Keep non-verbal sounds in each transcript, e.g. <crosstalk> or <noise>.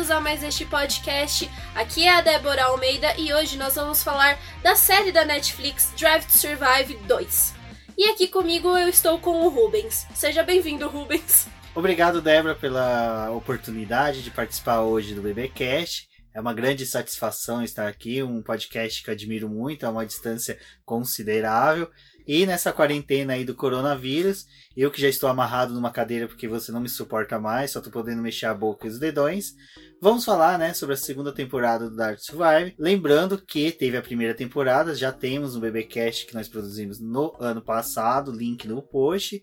Bem-vindos a mais este podcast. Aqui é a Débora Almeida e hoje nós vamos falar da série da Netflix Drive to Survive 2. E aqui comigo eu estou com o Rubens. Seja bem-vindo, Rubens. Obrigado, Débora, pela oportunidade de participar hoje do BBcast. É uma grande satisfação estar aqui, um podcast que admiro muito, a uma distância considerável. E nessa quarentena aí do coronavírus, eu que já estou amarrado numa cadeira porque você não me suporta mais, só tô podendo mexer a boca e os dedões. Vamos falar, né, sobre a segunda temporada do Dark Survive. Lembrando que teve a primeira temporada, já temos um BBcast que nós produzimos no ano passado, link no post.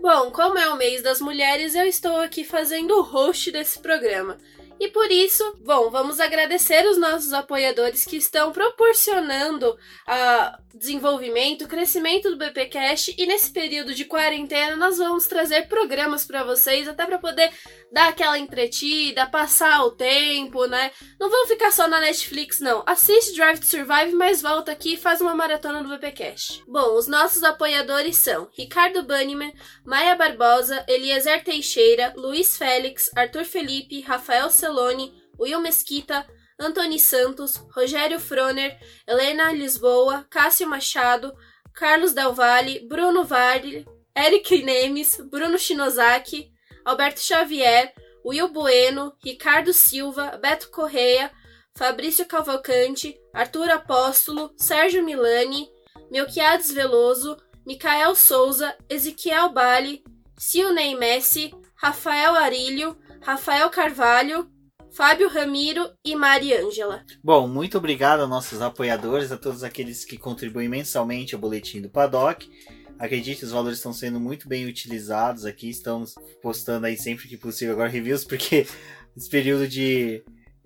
Bom, como é o mês das mulheres, eu estou aqui fazendo o host desse programa. E por isso, bom, vamos agradecer os nossos apoiadores que estão proporcionando a desenvolvimento, crescimento do BPcast e nesse período de quarentena nós vamos trazer programas para vocês até para poder dar aquela entretida, passar o tempo, né? Não vamos ficar só na Netflix não. Assiste Drive to Survive, mas volta aqui e faz uma maratona do BPcast. Bom, os nossos apoiadores são Ricardo Banniman, Maia Barbosa, Eliezer Teixeira, Luiz Félix, Arthur Felipe, Rafael Celone, Will Mesquita, Antony Santos, Rogério Froner, Helena Lisboa, Cássio Machado, Carlos Del Valle, Bruno Varley, Eric Nemes, Bruno Shinozaki, Alberto Xavier, Will Bueno, Ricardo Silva, Beto Correia, Fabrício Cavalcante, Arthur Apóstolo, Sérgio Milani, Melquiades Veloso, Micael Souza, Ezequiel Bali, Silney Messi, Rafael Arilho, Rafael Carvalho, Fábio Ramiro e Mari Ângela. Bom, muito obrigado aos nossos apoiadores, a todos aqueles que contribuem mensalmente ao boletim do Paddock. Acredite, os valores estão sendo muito bem utilizados aqui. Estamos postando aí sempre que possível agora reviews, <laughs> porque esse período de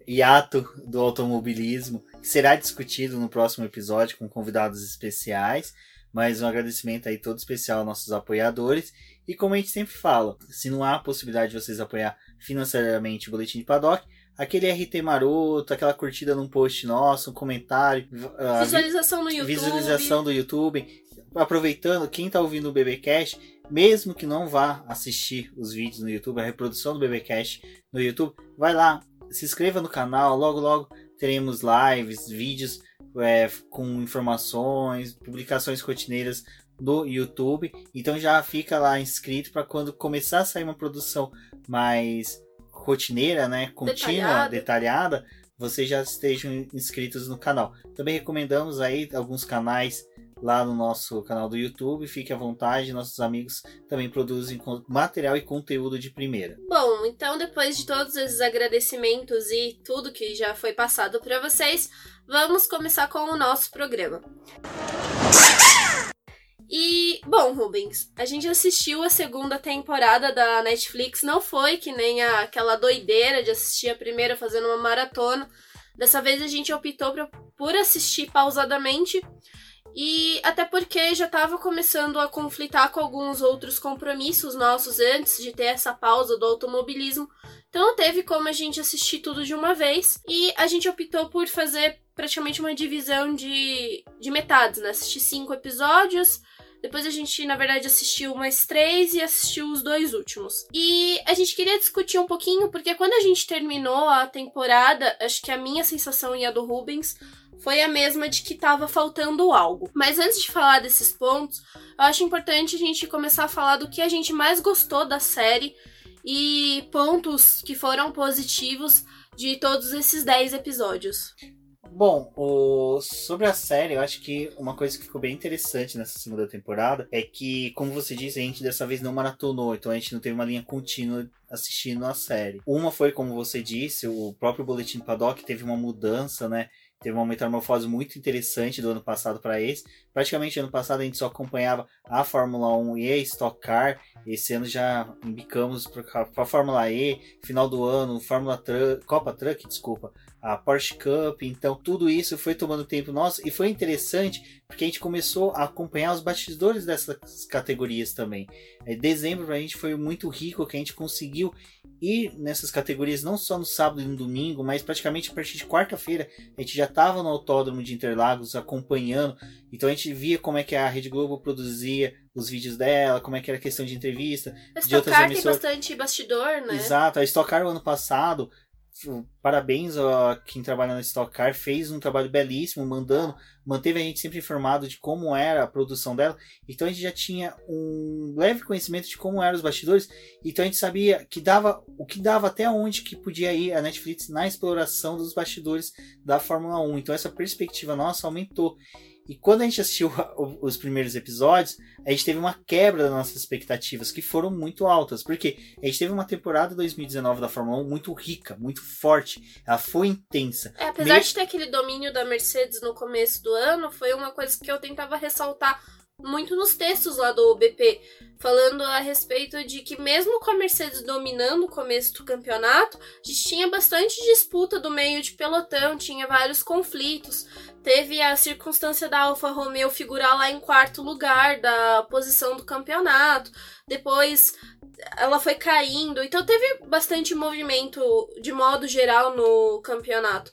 hiato do automobilismo será discutido no próximo episódio com convidados especiais. Mas um agradecimento aí todo especial aos nossos apoiadores. E como a gente sempre fala, se não há possibilidade de vocês apoiar financeiramente o Boletim de Paddock, aquele RT maroto, aquela curtida num post nosso, um comentário. Visualização no YouTube. Visualização do YouTube. Aproveitando, quem está ouvindo o BBcast, mesmo que não vá assistir os vídeos no YouTube, a reprodução do BBcast no YouTube, vai lá, se inscreva no canal, logo logo teremos lives, vídeos é, com informações, publicações rotineiras no YouTube. Então já fica lá inscrito para quando começar a sair uma produção mais rotineira, né, contínua, detalhada. detalhada, vocês já estejam inscritos no canal. Também recomendamos aí alguns canais lá no nosso canal do YouTube. Fique à vontade, nossos amigos também produzem material e conteúdo de primeira. Bom, então depois de todos esses agradecimentos e tudo que já foi passado para vocês, vamos começar com o nosso programa. E, bom, Rubens, a gente assistiu a segunda temporada da Netflix, não foi que nem a, aquela doideira de assistir a primeira fazendo uma maratona. Dessa vez a gente optou pra, por assistir pausadamente e até porque já estava começando a conflitar com alguns outros compromissos nossos antes de ter essa pausa do automobilismo. Então não teve como a gente assistir tudo de uma vez. E a gente optou por fazer praticamente uma divisão de, de metades, né? Assistir cinco episódios depois a gente, na verdade, assistiu mais três e assistiu os dois últimos. E a gente queria discutir um pouquinho, porque quando a gente terminou a temporada, acho que a minha sensação e a do Rubens foi a mesma de que estava faltando algo. Mas antes de falar desses pontos, eu acho importante a gente começar a falar do que a gente mais gostou da série e pontos que foram positivos de todos esses 10 episódios. Bom, o... sobre a série, eu acho que uma coisa que ficou bem interessante nessa segunda temporada é que, como você disse, a gente dessa vez não maratonou, então a gente não teve uma linha contínua assistindo a série. Uma foi, como você disse, o próprio Boletim Paddock teve uma mudança, né? Teve uma metamorfose muito interessante do ano passado para esse. Praticamente ano passado a gente só acompanhava a Fórmula 1 e a Stock Car. Esse ano já embicamos para a Fórmula E, final do ano, Fórmula Truck, Copa Truck, desculpa, a Porsche Cup. Então tudo isso foi tomando tempo nosso e foi interessante porque a gente começou a acompanhar os bastidores dessas categorias também. É, dezembro para a gente foi muito rico que a gente conseguiu ir nessas categorias não só no sábado e no domingo, mas praticamente a partir de quarta-feira a gente já estava no autódromo de Interlagos acompanhando. Então a gente via como é que a Rede Globo produzia os vídeos dela, como é que era a questão de entrevista. A de outras emissoras. tem bastante bastidor, né? Exato. A Stock Car o ano passado parabéns a quem trabalha na Stock Car, fez um trabalho belíssimo, mandando, manteve a gente sempre informado de como era a produção dela. Então a gente já tinha um leve conhecimento de como eram os bastidores, então a gente sabia que dava o que dava até onde que podia ir a Netflix na exploração dos bastidores da Fórmula 1. Então essa perspectiva nossa aumentou. E quando a gente assistiu os primeiros episódios, a gente teve uma quebra das nossas expectativas, que foram muito altas. Porque a gente teve uma temporada 2019 da Fórmula 1 muito rica, muito forte. Ela foi intensa. É, apesar de ter aquele domínio da Mercedes no começo do ano, foi uma coisa que eu tentava ressaltar muito nos textos lá do BP, falando a respeito de que mesmo com a Mercedes dominando o começo do campeonato, a gente tinha bastante disputa do meio de pelotão, tinha vários conflitos. Teve a circunstância da Alfa Romeo figurar lá em quarto lugar da posição do campeonato. Depois ela foi caindo, então teve bastante movimento de modo geral no campeonato.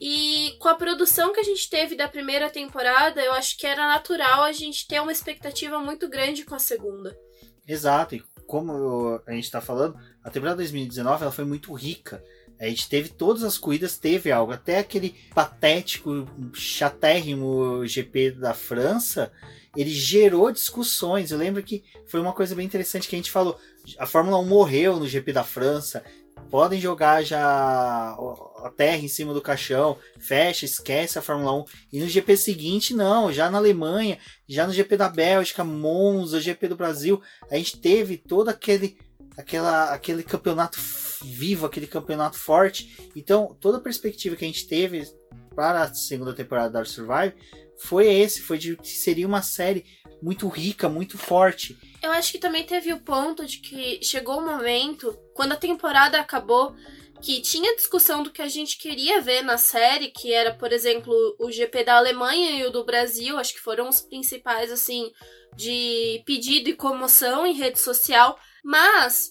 E com a produção que a gente teve da primeira temporada, eu acho que era natural a gente ter uma expectativa muito grande com a segunda. Exato, e como a gente está falando, a temporada 2019 ela foi muito rica. A gente teve todas as corridas, teve algo. Até aquele patético, chatérrimo GP da França, ele gerou discussões. Eu lembro que foi uma coisa bem interessante que a gente falou. A Fórmula 1 morreu no GP da França podem jogar já a terra em cima do caixão, fecha, esquece a Fórmula 1. E no GP seguinte, não, já na Alemanha, já no GP da Bélgica, Monza, GP do Brasil, a gente teve todo aquele, aquela, aquele campeonato vivo, aquele campeonato forte. Então, toda a perspectiva que a gente teve para a segunda temporada da Survive foi esse, foi de que seria uma série muito rica, muito forte. Eu acho que também teve o ponto de que chegou o momento, quando a temporada acabou, que tinha discussão do que a gente queria ver na série, que era, por exemplo, o GP da Alemanha e o do Brasil, acho que foram os principais, assim, de pedido e comoção em rede social. Mas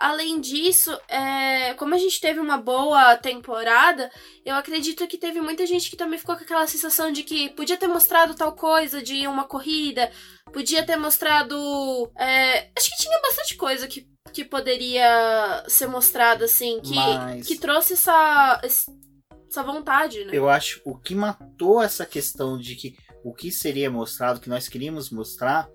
Além disso, é, como a gente teve uma boa temporada, eu acredito que teve muita gente que também ficou com aquela sensação de que podia ter mostrado tal coisa de uma corrida, podia ter mostrado. É, acho que tinha bastante coisa que, que poderia ser mostrada, assim, que, Mas... que trouxe essa, essa vontade, né? Eu acho o que matou essa questão de que o que seria mostrado, que nós queríamos mostrar,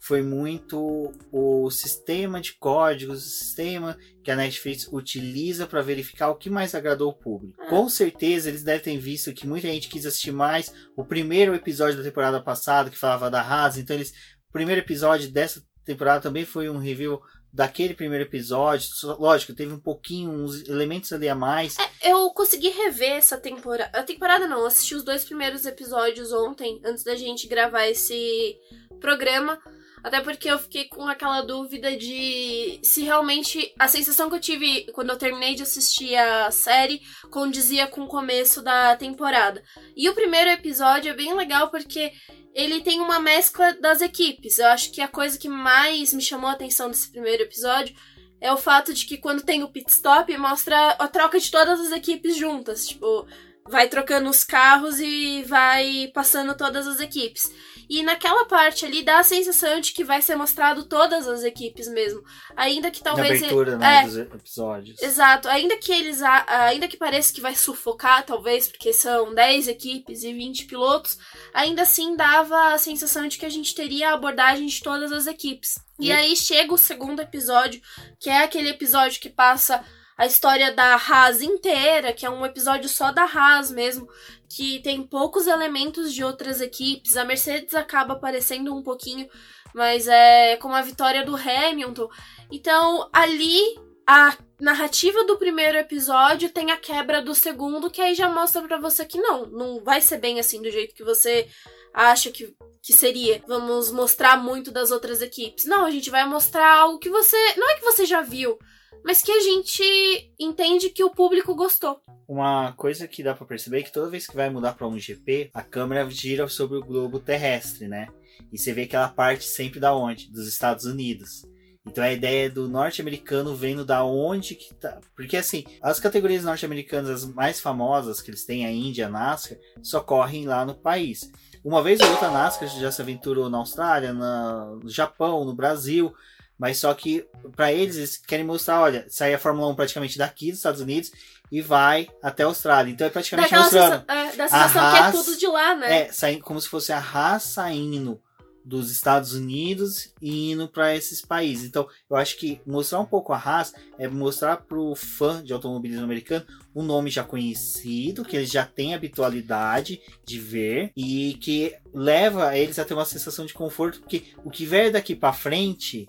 foi muito o sistema de códigos, o sistema que a Netflix utiliza para verificar o que mais agradou o público. É. Com certeza eles devem ter visto que muita gente quis assistir mais o primeiro episódio da temporada passada que falava da Haas, então eles o primeiro episódio dessa temporada também foi um review daquele primeiro episódio. Lógico, teve um pouquinho, uns elementos ali a mais. É, eu consegui rever essa temporada. A temporada não, assisti os dois primeiros episódios ontem, antes da gente gravar esse programa. Até porque eu fiquei com aquela dúvida de se realmente a sensação que eu tive quando eu terminei de assistir a série condizia com o começo da temporada. E o primeiro episódio é bem legal porque ele tem uma mescla das equipes. Eu acho que a coisa que mais me chamou a atenção desse primeiro episódio é o fato de que quando tem o pit stop mostra a troca de todas as equipes juntas. Tipo, vai trocando os carros e vai passando todas as equipes. E naquela parte ali dá a sensação de que vai ser mostrado todas as equipes mesmo. Ainda que talvez. Na abertura, né, é, dos episódios. Exato. Ainda que eles. Ainda que pareça que vai sufocar, talvez, porque são 10 equipes e 20 pilotos, ainda assim dava a sensação de que a gente teria a abordagem de todas as equipes. E, e aí chega o segundo episódio, que é aquele episódio que passa a história da Haas inteira, que é um episódio só da Haas mesmo, que tem poucos elementos de outras equipes. A Mercedes acaba aparecendo um pouquinho, mas é como a vitória do Hamilton. Então, ali a narrativa do primeiro episódio tem a quebra do segundo, que aí já mostra para você que não, não vai ser bem assim do jeito que você acha que, que seria. Vamos mostrar muito das outras equipes. Não, a gente vai mostrar algo que você. Não é que você já viu, mas que a gente entende que o público gostou. Uma coisa que dá para perceber é que toda vez que vai mudar para um GP, a câmera gira sobre o globo terrestre, né? E você vê aquela parte sempre da onde? Dos Estados Unidos. Então a ideia do norte-americano vendo da onde que tá. Porque assim, as categorias norte-americanas as mais famosas que eles têm, a Índia, a NASCAR, só correm lá no país. Uma vez ou outra a NASCAR já se aventurou na Austrália, na, no Japão, no Brasil. Mas só que para eles, eles querem mostrar, olha, sai a Fórmula 1 praticamente daqui dos Estados Unidos e vai até a Austrália. Então é praticamente Daquela mostrando. sensação, é, da sensação que é tudo de lá, né? É, saindo, como se fosse a Haas saindo dos Estados Unidos e indo para esses países. Então, eu acho que mostrar um pouco a Haas é mostrar para o fã de automobilismo americano um nome já conhecido, que eles já têm habitualidade de ver e que leva eles a ter uma sensação de conforto, porque o que vier daqui para frente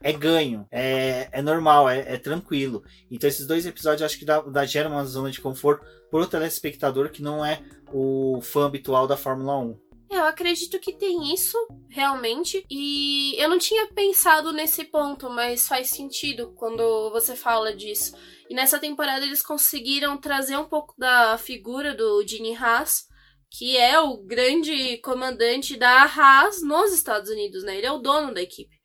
é ganho, é, é normal, é, é, tranquilo. Então esses dois episódios acho que dá, dá, gera uma zona de conforto pro telespectador que não é o fã habitual da Fórmula 1. Eu acredito que tem isso, realmente. E eu não tinha pensado nesse ponto, mas faz sentido quando você fala disso. E nessa temporada eles conseguiram trazer um pouco da figura do Gene Haas, que é o grande comandante da Haas nos Estados Unidos, né? Ele é o dono da equipe.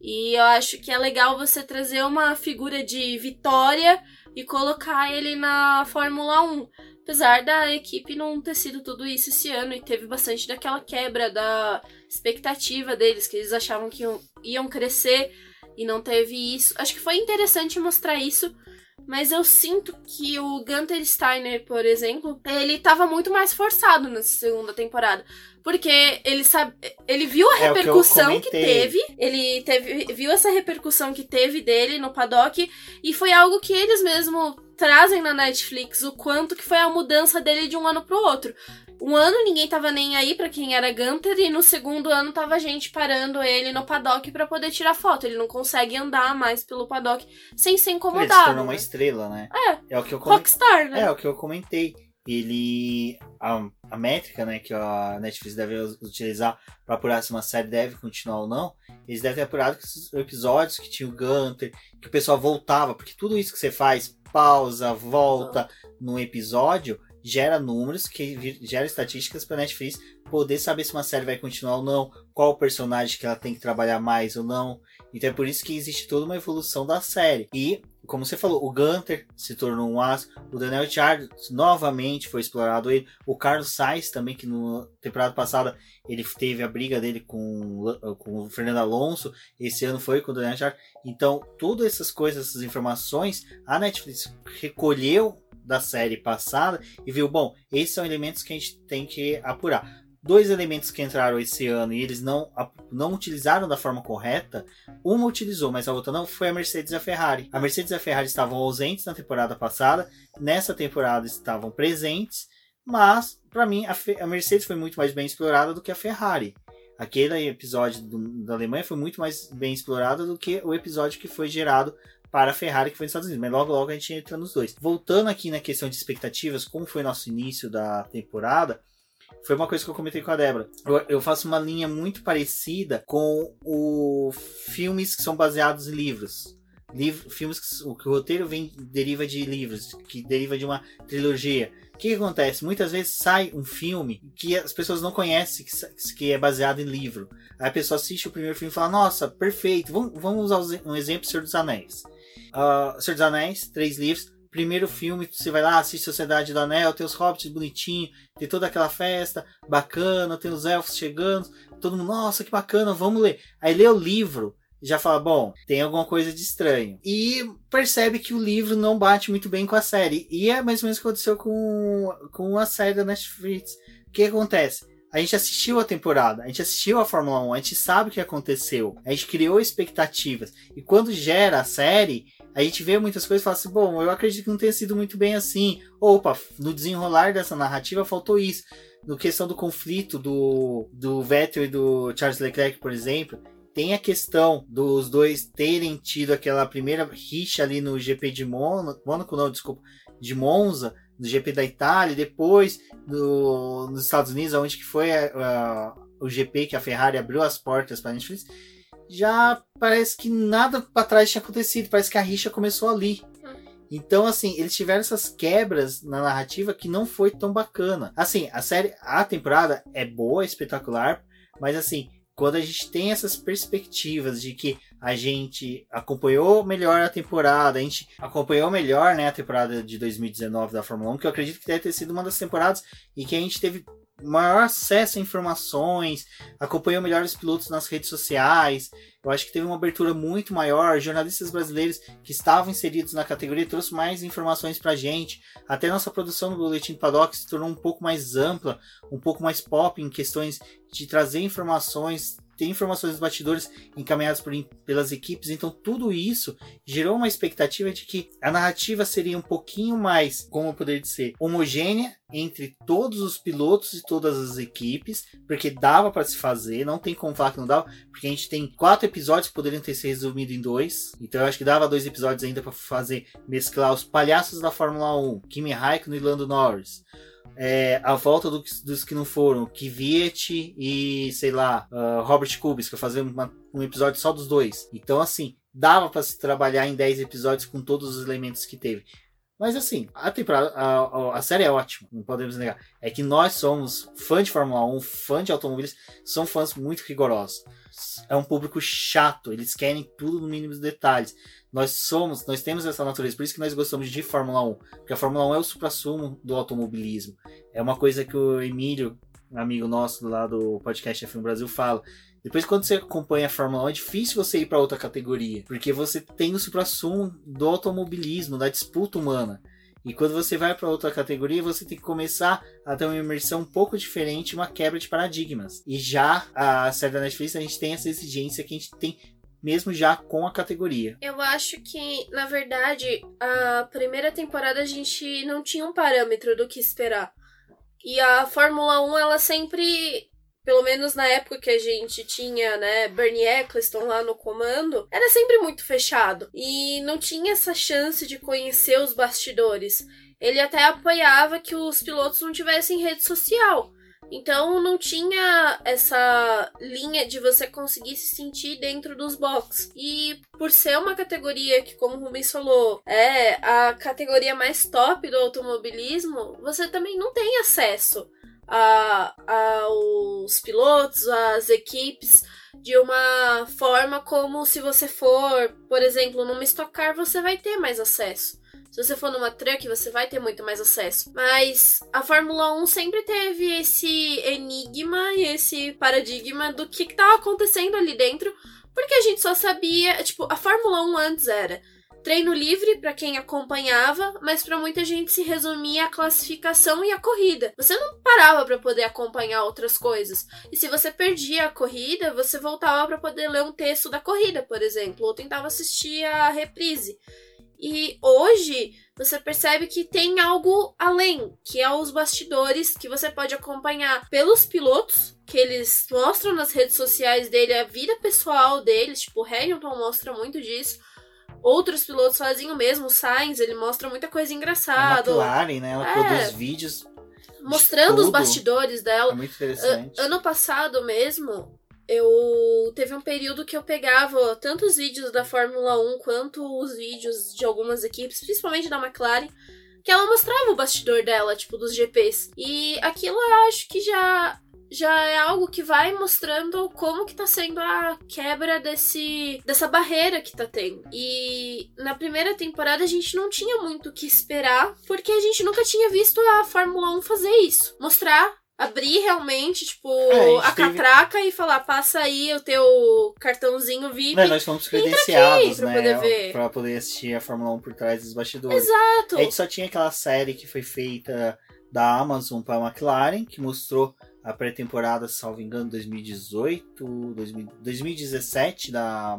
E eu acho que é legal você trazer uma figura de vitória e colocar ele na Fórmula 1. Apesar da equipe não ter sido tudo isso esse ano e teve bastante daquela quebra da expectativa deles, que eles achavam que iam, iam crescer e não teve isso. Acho que foi interessante mostrar isso, mas eu sinto que o Gunter Steiner, por exemplo, ele tava muito mais forçado nessa segunda temporada. Porque ele sabe, ele viu a É o que repercussão que, comentei. teve, ele teve, viu essa repercussão que teve dele no paddock e foi algo que eles mesmo trazem na Netflix o quanto que foi a mudança dele de um ano pro outro. Um ano ninguém tava nem aí pra quem era Gunter e no segundo ano tava gente parando ele no paddock pra poder tirar foto. Ele não consegue andar mais pelo paddock sem ser Ele se incomodado. tornou uma né? estrela, né? É. É o que eu comentei. Rockstar, né? É o que eu comentei. Ele. A, a métrica né, que a Netflix deve utilizar para apurar se uma série deve continuar ou não, eles devem ter apurado que esses episódios que tinha o Gunter, que o pessoal voltava, porque tudo isso que você faz, pausa, volta num episódio, gera números, que gera estatísticas para Netflix poder saber se uma série vai continuar ou não, qual personagem que ela tem que trabalhar mais ou não. Então é por isso que existe toda uma evolução da série. E, como você falou, o Gunter se tornou um aço, o Daniel Ricciardo novamente foi explorado ele, o Carlos Sainz também, que na temporada passada ele teve a briga dele com, com o Fernando Alonso, esse ano foi com o Daniel Ricciardo. Então, todas essas coisas, essas informações, a Netflix recolheu da série passada e viu, bom, esses são elementos que a gente tem que apurar. Dois elementos que entraram esse ano e eles não, não utilizaram da forma correta, uma utilizou, mas a outra não, foi a Mercedes e a Ferrari. A Mercedes e a Ferrari estavam ausentes na temporada passada, nessa temporada estavam presentes, mas para mim a, a Mercedes foi muito mais bem explorada do que a Ferrari. Aquele episódio do- da Alemanha foi muito mais bem explorado do que o episódio que foi gerado para a Ferrari que foi nos Estados Unidos. Mas logo logo a gente entra nos dois. Voltando aqui na questão de expectativas, como foi nosso início da temporada, foi uma coisa que eu comentei com a Débora. Eu, eu faço uma linha muito parecida com o filmes que são baseados em livros. Liv- filmes que, o que o roteiro vem deriva de livros, que deriva de uma trilogia. O que, que acontece? Muitas vezes sai um filme que as pessoas não conhecem, que, que é baseado em livro. Aí a pessoa assiste o primeiro filme e fala: Nossa, perfeito, vamos, vamos usar um exemplo: Senhor dos Anéis. Ah, Senhor dos Anéis, três livros. Primeiro filme, você vai lá, assiste Sociedade do Anel, tem os hobbits bonitinho, tem toda aquela festa bacana, tem os elfos chegando, todo mundo, nossa, que bacana, vamos ler. Aí lê o livro, já fala, bom, tem alguma coisa de estranho. E percebe que o livro não bate muito bem com a série. E é mais ou menos o que aconteceu com, com a série da Netflix. O que acontece? A gente assistiu a temporada, a gente assistiu a Fórmula 1, a gente sabe o que aconteceu, a gente criou expectativas. E quando gera a série, a gente vê muitas coisas e fala assim, bom, eu acredito que não tenha sido muito bem assim. Opa, no desenrolar dessa narrativa faltou isso. No questão do conflito do, do Vettel e do Charles Leclerc, por exemplo, tem a questão dos dois terem tido aquela primeira rixa ali no GP de Mônaco, não, desculpa, de Monza, no GP da Itália, depois no, nos Estados Unidos, onde que foi a, a, o GP que a Ferrari abriu as portas para a Netflix, já parece que nada para trás tinha acontecido, parece que a rixa começou ali. Então, assim, eles tiveram essas quebras na narrativa que não foi tão bacana. Assim, a série, a temporada é boa, é espetacular, mas assim, quando a gente tem essas perspectivas de que a gente acompanhou melhor a temporada, a gente acompanhou melhor né, a temporada de 2019 da Fórmula 1, que eu acredito que deve ter sido uma das temporadas em que a gente teve maior acesso a informações, acompanhou melhor os pilotos nas redes sociais. Eu acho que teve uma abertura muito maior. Jornalistas brasileiros que estavam inseridos na categoria trouxe mais informações pra gente. Até nossa produção no Boletim Paddock se tornou um pouco mais ampla, um pouco mais pop em questões de trazer informações ter informações dos batidores encaminhadas por, pelas equipes. Então, tudo isso gerou uma expectativa de que a narrativa seria um pouquinho mais, como poderia ser, homogênea entre todos os pilotos e todas as equipes, porque dava para se fazer, não tem como falar que não dava, porque a gente tem quatro episódios que poderiam ter se resumido em dois, então eu acho que dava dois episódios ainda para fazer mesclar os palhaços da Fórmula 1, Kimi Raikkonen e Lando Norris, é, a volta do, dos que não foram, Kvyat e, sei lá, uh, Robert Kubica, fazer uma, um episódio só dos dois. Então, assim, dava para se trabalhar em 10 episódios com todos os elementos que teve. Mas assim, a temporada, a, a, série é ótima, não podemos negar. É que nós somos fã de Fórmula 1, fã de automóveis, são fãs muito rigorosos. É um público chato, eles querem tudo no mínimo dos detalhes. Nós somos, nós temos essa natureza, por isso que nós gostamos de Fórmula 1, porque a Fórmula 1 é o supra-sumo do automobilismo. É uma coisa que o Emílio, amigo nosso lá do podcast F1 Brasil, fala. Depois, quando você acompanha a Fórmula 1, é difícil você ir para outra categoria, porque você tem o supra-sumo do automobilismo, da disputa humana. E quando você vai para outra categoria, você tem que começar a ter uma imersão um pouco diferente, uma quebra de paradigmas. E já a série da Netflix, a gente tem essa exigência que a gente tem mesmo já com a categoria. Eu acho que, na verdade, a primeira temporada a gente não tinha um parâmetro do que esperar. E a Fórmula 1, ela sempre, pelo menos na época que a gente tinha, né, Bernie Eccleston lá no comando, era sempre muito fechado. E não tinha essa chance de conhecer os bastidores. Ele até apoiava que os pilotos não tivessem rede social. Então não tinha essa linha de você conseguir se sentir dentro dos boxes. E por ser uma categoria que, como o Rubens falou, é a categoria mais top do automobilismo, você também não tem acesso aos pilotos, às equipes de uma forma como se você for, por exemplo, numa Stock Car, você vai ter mais acesso. Se você for numa truck, você vai ter muito mais acesso. Mas a Fórmula 1 sempre teve esse enigma e esse paradigma do que estava acontecendo ali dentro, porque a gente só sabia, tipo, a Fórmula 1 antes era treino livre para quem acompanhava, mas para muita gente se resumia a classificação e a corrida. Você não parava para poder acompanhar outras coisas. E se você perdia a corrida, você voltava para poder ler um texto da corrida, por exemplo, ou tentava assistir a reprise. E hoje você percebe que tem algo além, que é os bastidores que você pode acompanhar pelos pilotos, que eles mostram nas redes sociais dele a vida pessoal deles, tipo, o Hamilton mostra muito disso. Outros pilotos fazem o mesmo, o Sainz, ele mostra muita coisa engraçada. A McLaren, né? Ela é, produz vídeos mostrando os bastidores dela. É muito interessante. ano passado mesmo, eu teve um período que eu pegava tanto os vídeos da Fórmula 1 quanto os vídeos de algumas equipes, principalmente da McLaren, que ela mostrava o bastidor dela, tipo, dos GPs. E aquilo eu acho que já já é algo que vai mostrando como que tá sendo a quebra desse dessa barreira que tá tendo. E na primeira temporada a gente não tinha muito o que esperar, porque a gente nunca tinha visto a Fórmula 1 fazer isso. Mostrar abrir realmente, tipo, é, a, a teve... catraca e falar, passa aí o teu cartãozinho VIP. É, nós fomos credenciados, pra né? Poder ver. Pra poder assistir a Fórmula 1 por trás dos bastidores. Exato. A gente só tinha aquela série que foi feita da Amazon para a McLaren, que mostrou a pré-temporada, salvo engano, 2018, 2017 da,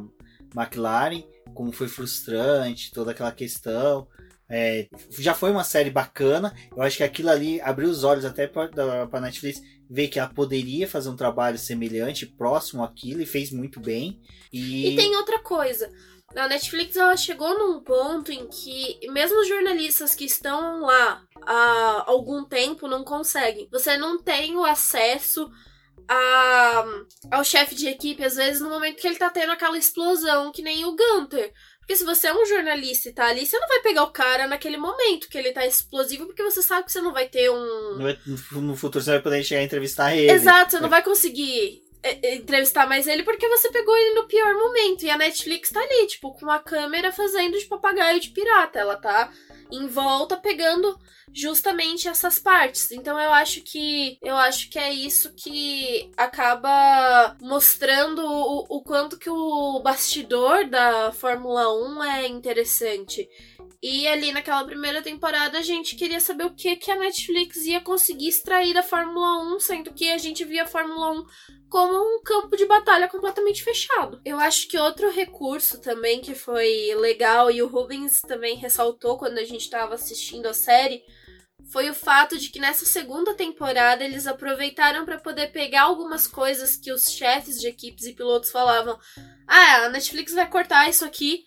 McLaren, como foi frustrante, toda aquela questão. É, já foi uma série bacana. Eu acho que aquilo ali abriu os olhos até para a Netflix ver que ela poderia fazer um trabalho semelhante, próximo àquilo, e fez muito bem. E, e tem outra coisa. A Netflix ela chegou num ponto em que mesmo os jornalistas que estão lá há algum tempo não conseguem. Você não tem o acesso a, ao chefe de equipe, às vezes, no momento que ele tá tendo aquela explosão, que nem o Gunter. Porque se você é um jornalista e tá ali, você não vai pegar o cara naquele momento que ele tá explosivo, porque você sabe que você não vai ter um. No futuro você vai poder chegar a entrevistar ele. Exato, você não vai conseguir é, é, entrevistar mais ele porque você pegou ele no pior momento. E a Netflix tá ali, tipo, com a câmera fazendo de papagaio de pirata. Ela tá em volta pegando justamente essas partes. Então eu acho que eu acho que é isso que acaba mostrando o, o quanto que o bastidor da Fórmula 1 é interessante. E ali naquela primeira temporada a gente queria saber o que, que a Netflix ia conseguir extrair da Fórmula 1, sendo que a gente via a Fórmula 1 como um campo de batalha completamente fechado. Eu acho que outro recurso também que foi legal e o Rubens também ressaltou quando a gente estava assistindo a série foi o fato de que nessa segunda temporada eles aproveitaram para poder pegar algumas coisas que os chefes de equipes e pilotos falavam: "Ah, a Netflix vai cortar isso aqui"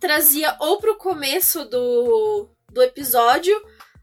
trazia ou pro começo do, do episódio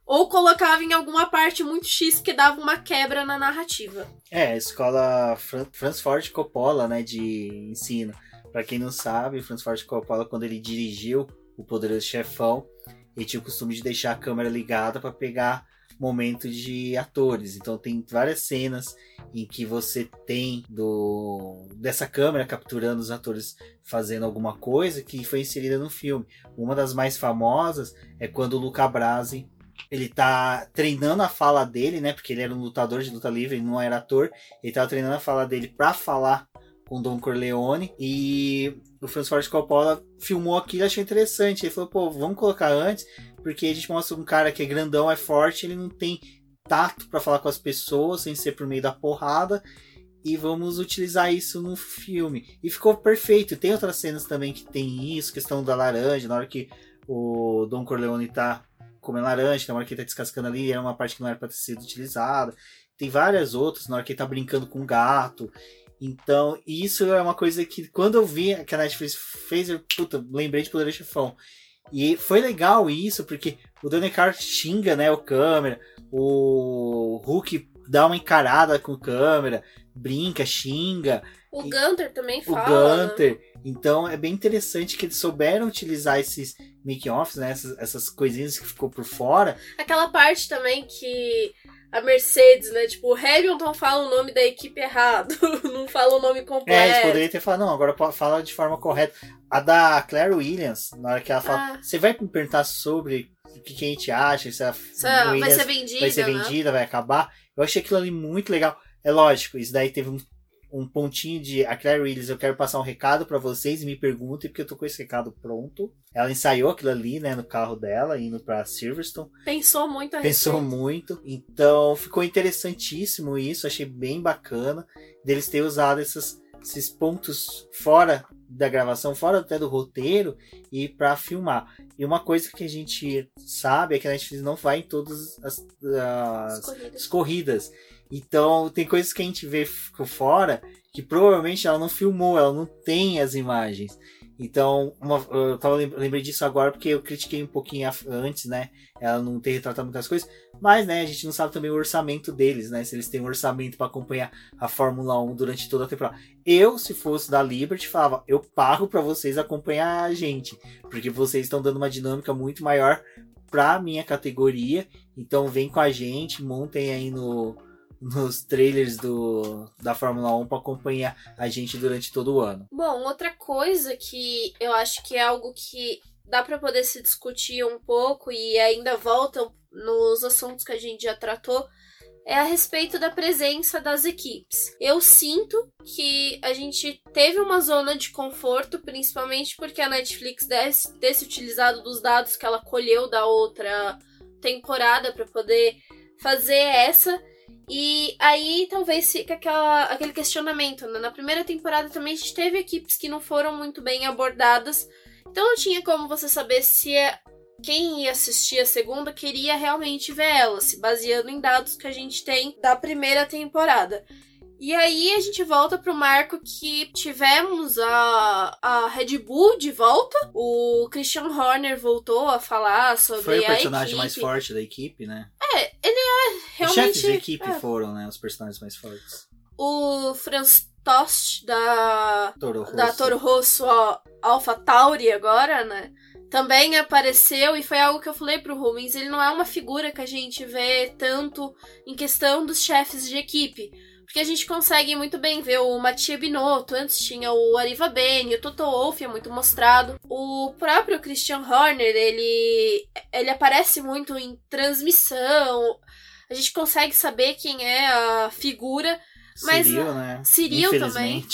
ou colocava em alguma parte muito X que dava uma quebra na narrativa. É, a escola Fran Francis Ford Coppola, né, de ensino. Para quem não sabe, Francis Ford Coppola quando ele dirigiu O Poderoso Chefão, ele tinha o costume de deixar a câmera ligada para pegar momento de atores. Então tem várias cenas em que você tem do dessa câmera capturando os atores fazendo alguma coisa que foi inserida no filme. Uma das mais famosas é quando o Luca Brasi ele tá treinando a fala dele, né? Porque ele era um lutador de luta livre, ele não era ator. Ele tava treinando a fala dele para falar com Don Corleone e o Francis Ford Coppola filmou aquilo e achou interessante. Ele falou, pô, vamos colocar antes, porque a gente mostra um cara que é grandão, é forte, ele não tem tato para falar com as pessoas sem ser por meio da porrada. E vamos utilizar isso no filme. E ficou perfeito. Tem outras cenas também que tem isso, questão da laranja, na hora que o Don Corleone tá comendo laranja, na hora que ele tá descascando ali, era uma parte que não era para ter sido utilizada. Tem várias outras, na hora que ele tá brincando com o gato. Então, isso é uma coisa que quando eu vi que a Netflix fez, eu puta, lembrei de Poder Chefão. E foi legal isso, porque o Danny Carr xinga, né, o câmera, o Hulk dá uma encarada com o câmera, brinca, xinga. O Gunter também fala. O Gunter. Então é bem interessante que eles souberam utilizar esses make-offs, né? Essas, essas coisinhas que ficou por fora. Aquela parte também que a Mercedes, né? Tipo, o Hamilton fala o nome da equipe errado, <laughs> não fala o nome completo. É, eles poderiam ter falado, não, agora fala de forma correta. A da Claire Williams, na hora que ela fala, ah. você vai me perguntar sobre o que, a gente acha, se a vai ser vendida, vai ser né? vendida, vai acabar. Eu achei aquilo ali muito legal. É lógico, isso daí teve um um pontinho de a Claire Willis, eu quero passar um recado para vocês e me perguntem porque eu tô com esse recado pronto. Ela ensaiou aquilo ali, né, no carro dela, indo para Silverstone. Pensou muito a Pensou respeito. muito. Então, ficou interessantíssimo isso, achei bem bacana deles ter usado esses, esses pontos fora da gravação, fora até do roteiro e para filmar. E uma coisa que a gente sabe é que a Netflix não vai em todas as, as, as corridas. Então, tem coisas que a gente vê fora que provavelmente ela não filmou, ela não tem as imagens. Então, uma, eu tava, lembrei disso agora porque eu critiquei um pouquinho antes, né? Ela não ter retratado muitas coisas. Mas, né, a gente não sabe também o orçamento deles, né? Se eles têm um orçamento para acompanhar a Fórmula 1 durante toda a temporada. Eu, se fosse da Liberty, falava: eu pago para vocês acompanhar a gente. Porque vocês estão dando uma dinâmica muito maior pra minha categoria. Então, vem com a gente, montem aí no nos trailers do, da Fórmula 1 para acompanhar a gente durante todo o ano. Bom, outra coisa que eu acho que é algo que dá para poder se discutir um pouco e ainda volta nos assuntos que a gente já tratou é a respeito da presença das equipes. Eu sinto que a gente teve uma zona de conforto, principalmente porque a Netflix desse, desse utilizado dos dados que ela colheu da outra temporada para poder fazer essa E aí talvez fique aquela, aquele questionamento. Né? Na primeira temporada também a gente teve equipes que não foram muito bem abordadas. Então não tinha como você saber se é, quem ia assistir a segunda queria realmente ver ela, se baseando em dados que a gente tem da primeira temporada. E aí a gente volta pro marco que tivemos a, a Red Bull de volta. O Christian Horner voltou a falar sobre Foi o personagem equipe. mais forte da equipe, né? É, ele é Os realmente. chefes de equipe é. foram, né? Os personagens mais fortes. O Franz Tost da Toro Rosso. da Toro Rosso ó, Alpha Tauri agora, né? Também apareceu e foi algo que eu falei pro Rubens, ele não é uma figura que a gente vê tanto em questão dos chefes de equipe. Porque a gente consegue muito bem ver o Mattia Binotto, antes tinha o Ariva Bene, o Toto Wolff é muito mostrado. O próprio Christian Horner, ele, ele aparece muito em transmissão. A gente consegue saber quem é a figura. Mas, Cyril, né? Cyril também.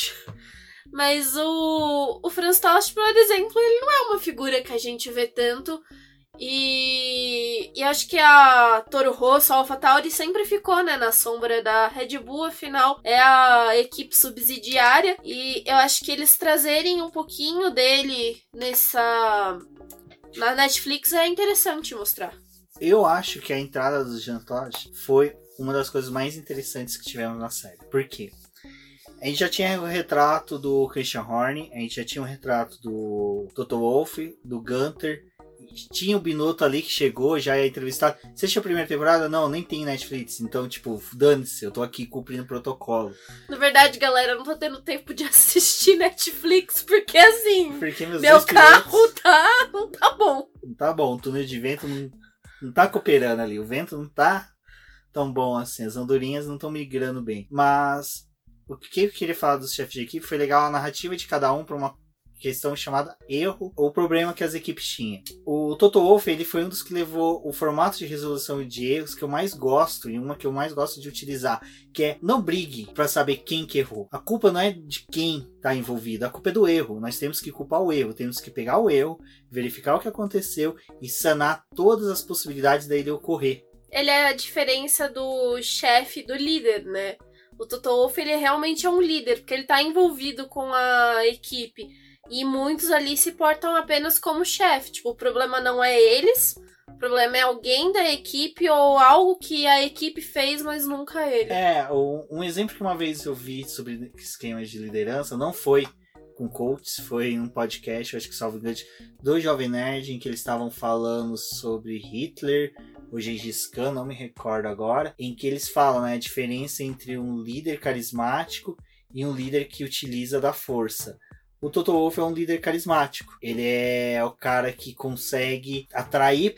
Mas o, o Franz Tost, por exemplo, ele não é uma figura que a gente vê tanto. E, e acho que a Toro Rosso, a AlphaTauri, sempre ficou né, na sombra da Red Bull, afinal é a equipe subsidiária. E eu acho que eles trazerem um pouquinho dele nessa. Na Netflix é interessante mostrar. Eu acho que a entrada do Jean Todt foi uma das coisas mais interessantes que tivemos na série. Por quê? A gente já tinha o retrato do Christian Horner, a gente já tinha o retrato do Toto Wolff, do Gunter. Tinha o Binotto ali que chegou, já é entrevistado. Você assistiu a primeira temporada? Não, nem tem Netflix. Então, tipo, dane-se, eu tô aqui cumprindo protocolo. Na verdade, galera, eu não tô tendo tempo de <laughs> assistir Netflix, porque assim, Porque meus meu carro pilotos- tá. não tá bom. Não tá bom, o túnel de vento não, não tá cooperando ali. O vento não tá tão bom assim. As andorinhas não estão migrando bem. Mas o que eu queria falar dos chefes de equipe foi legal a narrativa de cada um para uma questão chamada erro ou problema que as equipes tinham. O Toto Wolff ele foi um dos que levou o formato de resolução de erros que eu mais gosto e uma que eu mais gosto de utilizar, que é não brigue para saber quem que errou. A culpa não é de quem está envolvido, a culpa é do erro. Nós temos que culpar o erro, temos que pegar o erro, verificar o que aconteceu e sanar todas as possibilidades dele ocorrer. Ele é a diferença do chefe do líder, né? O Toto Wolff, ele realmente é um líder, porque ele tá envolvido com a equipe. E muitos ali se portam apenas como chefe. Tipo, o problema não é eles, o problema é alguém da equipe ou algo que a equipe fez, mas nunca ele. É, um exemplo que uma vez eu vi sobre esquemas de liderança não foi com coaches, foi em um podcast, acho que salvo engano, do Jovem Nerd, em que eles estavam falando sobre Hitler, o Gengis Khan, não me recordo agora, em que eles falam né, a diferença entre um líder carismático e um líder que utiliza da força. O Toto Wolff é um líder carismático. Ele é o cara que consegue atrair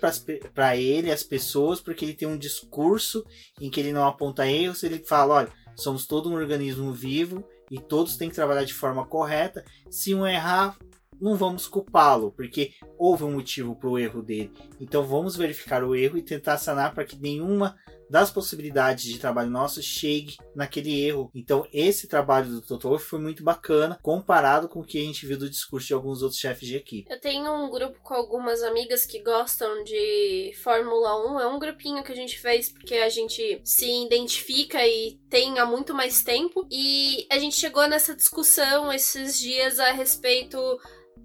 para ele as pessoas porque ele tem um discurso em que ele não aponta erros, ele fala, olha, somos todo um organismo vivo e todos têm que trabalhar de forma correta. Se um errar, não vamos culpá-lo, porque houve um motivo para o erro dele. Então vamos verificar o erro e tentar sanar para que nenhuma das possibilidades de trabalho nosso chegue naquele erro. Então esse trabalho do Toto Wolff foi muito bacana comparado com o que a gente viu do discurso de alguns outros chefes de equipe. Eu tenho um grupo com algumas amigas que gostam de Fórmula 1. É um grupinho que a gente fez porque a gente se identifica e tem há muito mais tempo. E a gente chegou nessa discussão esses dias a respeito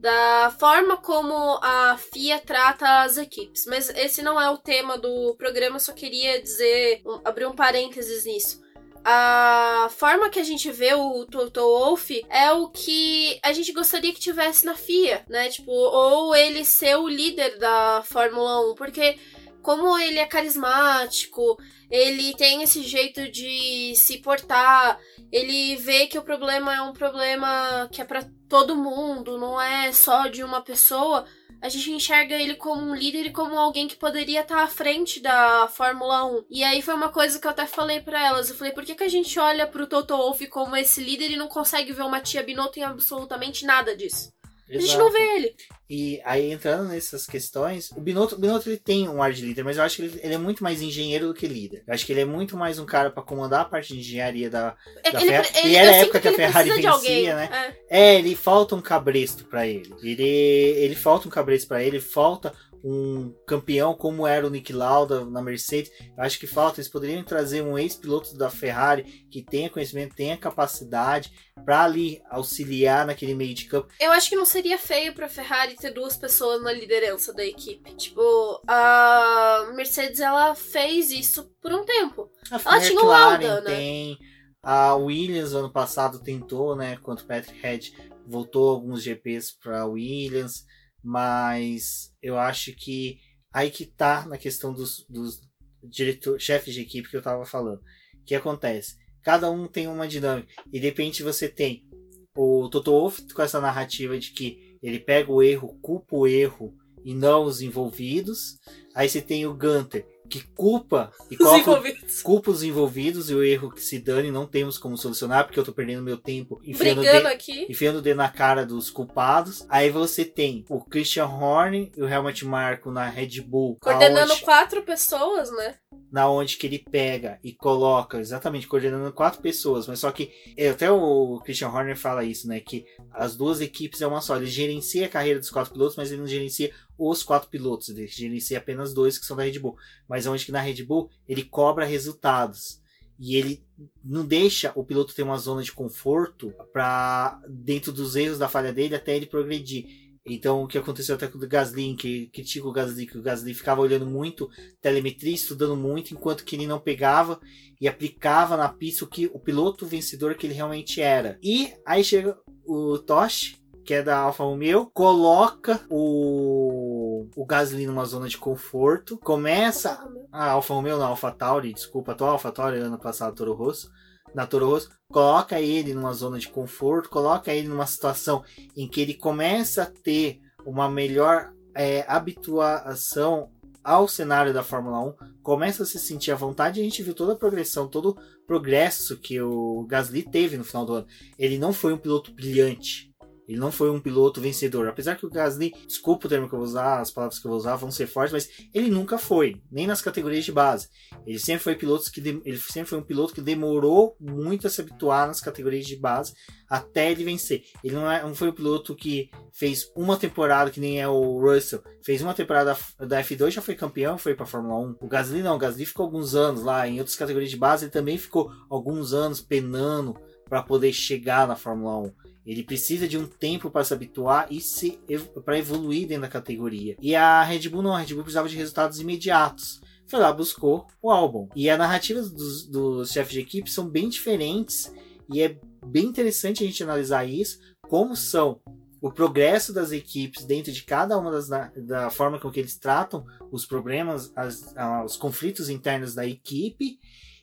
da forma como a FIA trata as equipes. Mas esse não é o tema do programa, só queria dizer, abrir um parênteses nisso. A forma que a gente vê o Toto Wolff é o que a gente gostaria que tivesse na FIA, né? Tipo, ou ele ser o líder da Fórmula 1, porque como ele é carismático, ele tem esse jeito de se portar, ele vê que o problema é um problema que é pra todo mundo, não é só de uma pessoa. A gente enxerga ele como um líder e como alguém que poderia estar à frente da Fórmula 1. E aí foi uma coisa que eu até falei pra elas. Eu falei, por que, que a gente olha pro Toto Wolff como esse líder e não consegue ver uma tia Binotto em absolutamente nada disso? A gente não vê ele. E aí, entrando nessas questões, o Binotto, o Binotto ele tem um ar de líder, mas eu acho que ele, ele é muito mais engenheiro do que líder. Eu acho que ele é muito mais um cara pra comandar a parte de engenharia da. É Da que ele, Ferrari- ele- e era eu a época que a ele Ferrari vencia, alguém. né? É. É, ele falta um cabresto pra ele. Ele, ele falta um cabresto pra ele, falta um campeão como era o Nick Lauda na Mercedes. Eu acho que falta, eles poderiam trazer um ex-piloto da Ferrari que tenha conhecimento, tenha capacidade para ali auxiliar naquele meio de campo. Eu acho que não seria feio para Ferrari ter duas pessoas na liderança da equipe. Tipo, a Mercedes ela fez isso por um tempo. A ela tinha o Lauda, né? Tem. A Williams ano passado tentou, né? Quando o Patrick Head voltou alguns GPs para Williams, mas eu acho que aí que tá na questão dos, dos diretor, chefes de equipe que eu tava falando. O que acontece? Cada um tem uma dinâmica e de repente você tem o Toto Wolff com essa narrativa de que ele pega o erro, culpa o erro e não os envolvidos. Aí você tem o Gunter que culpa e os envolvidos. culpa os envolvidos e o erro que se dane não temos como solucionar porque eu tô perdendo meu tempo enfiando, Brigando de, aqui. enfiando o dedo na cara dos culpados. Aí você tem o Christian Horner e o Helmut Marko na Red Bull. Coordenando aonde, quatro pessoas, né? Na onde que ele pega e coloca, exatamente, coordenando quatro pessoas. Mas só que, é, até o Christian Horner fala isso, né? Que as duas equipes é uma só. Ele gerencia a carreira dos quatro pilotos, mas ele não gerencia os quatro pilotos, ele gerencia apenas dois que são da Red Bull. Mas onde que na Red Bull ele cobra resultados. E ele não deixa o piloto ter uma zona de conforto para dentro dos erros da falha dele até ele progredir. Então, o que aconteceu até com o Gasly, que critica o Gasly, que o Gasly ficava olhando muito telemetria, estudando muito, enquanto que ele não pegava e aplicava na pista o que o piloto vencedor que ele realmente era. E aí chega o Tosh, que é da Alfa Romeo, coloca o, o Gasly numa zona de conforto, começa a Alfa Romeo, não, Alfa Tauri, desculpa, a tua Alfa Tauri ano passado, Toro Rosso, na Toro Rosso, coloca ele numa zona de conforto, coloca ele numa situação em que ele começa a ter uma melhor é, habituação ao cenário da Fórmula 1, começa a se sentir à vontade. A gente viu toda a progressão, todo o progresso que o Gasly teve no final do ano. Ele não foi um piloto brilhante, ele não foi um piloto vencedor. Apesar que o Gasly, desculpa o termo que eu vou usar, as palavras que eu vou usar vão ser fortes, mas ele nunca foi, nem nas categorias de base. Ele sempre foi piloto que ele sempre foi um piloto que demorou muito a se habituar nas categorias de base até ele vencer. Ele não, é, não foi um piloto que fez uma temporada que nem é o Russell, fez uma temporada da F2 já foi campeão, foi para Fórmula 1. O Gasly não, o Gasly ficou alguns anos lá em outras categorias de base, ele também ficou alguns anos penando para poder chegar na Fórmula 1. Ele precisa de um tempo para se habituar e se para evoluir dentro da categoria. E a Red Bull não, a Red Bull precisava de resultados imediatos. Foi lá, buscou o álbum. E as narrativas dos, dos chefes de equipe são bem diferentes e é bem interessante a gente analisar isso, como são o progresso das equipes dentro de cada uma das da forma com que eles tratam os problemas, as, os conflitos internos da equipe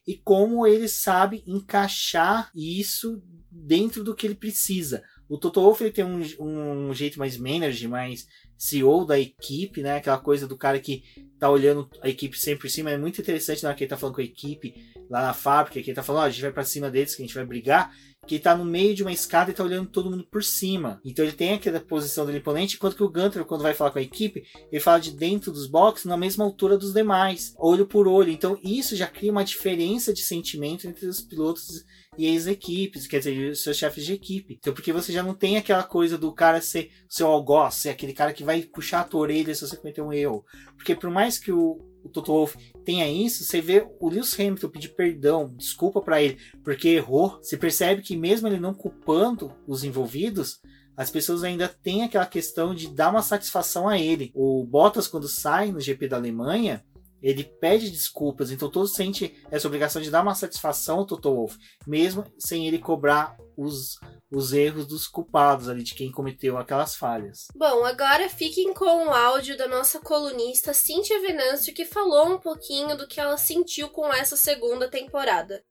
e como eles sabem encaixar isso dentro do que ele precisa. O Toto Wolff ele tem um, um jeito mais manager, mais CEO da equipe, né? Aquela coisa do cara que tá olhando a equipe sempre por cima. É muito interessante na hora que ele tá falando com a equipe lá na fábrica, que ele tá falando, ó, oh, a gente vai para cima deles, que a gente vai brigar que está no meio de uma escada e está olhando todo mundo por cima. Então ele tem aquela posição do imponente, enquanto que o Gunter, quando vai falar com a equipe, ele fala de dentro dos boxes na mesma altura dos demais, olho por olho. Então isso já cria uma diferença de sentimento entre os pilotos e as equipes, quer dizer, seus chefes de equipe. Então, porque você já não tem aquela coisa do cara ser seu algoz, ser aquele cara que vai puxar a tua orelha se você cometer um erro. Porque por mais que o, o Toto Wolff tenha isso, você vê o Lewis Hamilton pedir perdão, desculpa para ele, porque errou. Você percebe que mesmo ele não culpando os envolvidos, as pessoas ainda têm aquela questão de dar uma satisfação a ele. O Bottas, quando sai no GP da Alemanha, ele pede desculpas, então todos sentem essa obrigação de dar uma satisfação ao Toto Wolff, mesmo sem ele cobrar os, os erros dos culpados ali, de quem cometeu aquelas falhas. Bom, agora fiquem com o áudio da nossa colunista Cíntia Venâncio, que falou um pouquinho do que ela sentiu com essa segunda temporada.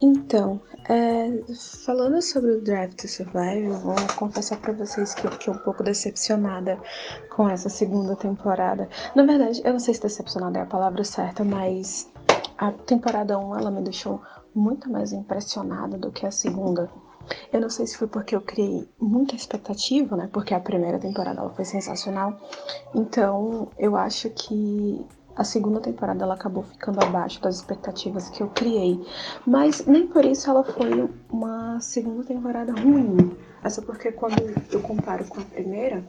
Então, é, falando sobre o Drive to Survive, eu vou confessar para vocês que eu fiquei um pouco decepcionada com essa segunda temporada. Na verdade, eu não sei se decepcionada é a palavra certa, mas a temporada 1 ela me deixou muito mais impressionada do que a segunda. Eu não sei se foi porque eu criei muita expectativa, né? Porque a primeira temporada ela foi sensacional. Então, eu acho que a segunda temporada ela acabou ficando abaixo das expectativas que eu criei, mas nem por isso ela foi uma segunda temporada ruim. Essa porque quando eu comparo com a primeira,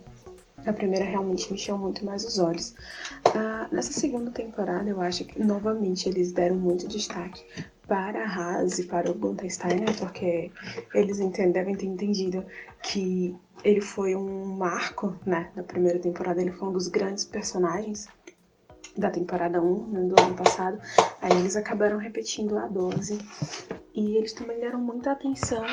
A primeira realmente mexeu muito mais os olhos. Ah, nessa segunda temporada, eu acho que novamente eles deram muito destaque para a Haas e para o Gunther Steiner, porque eles devem ter entendido que ele foi um marco, né? Na primeira temporada, ele foi um dos grandes personagens da temporada 1, né, do ano passado. Aí eles acabaram repetindo a 12. E eles também deram muita atenção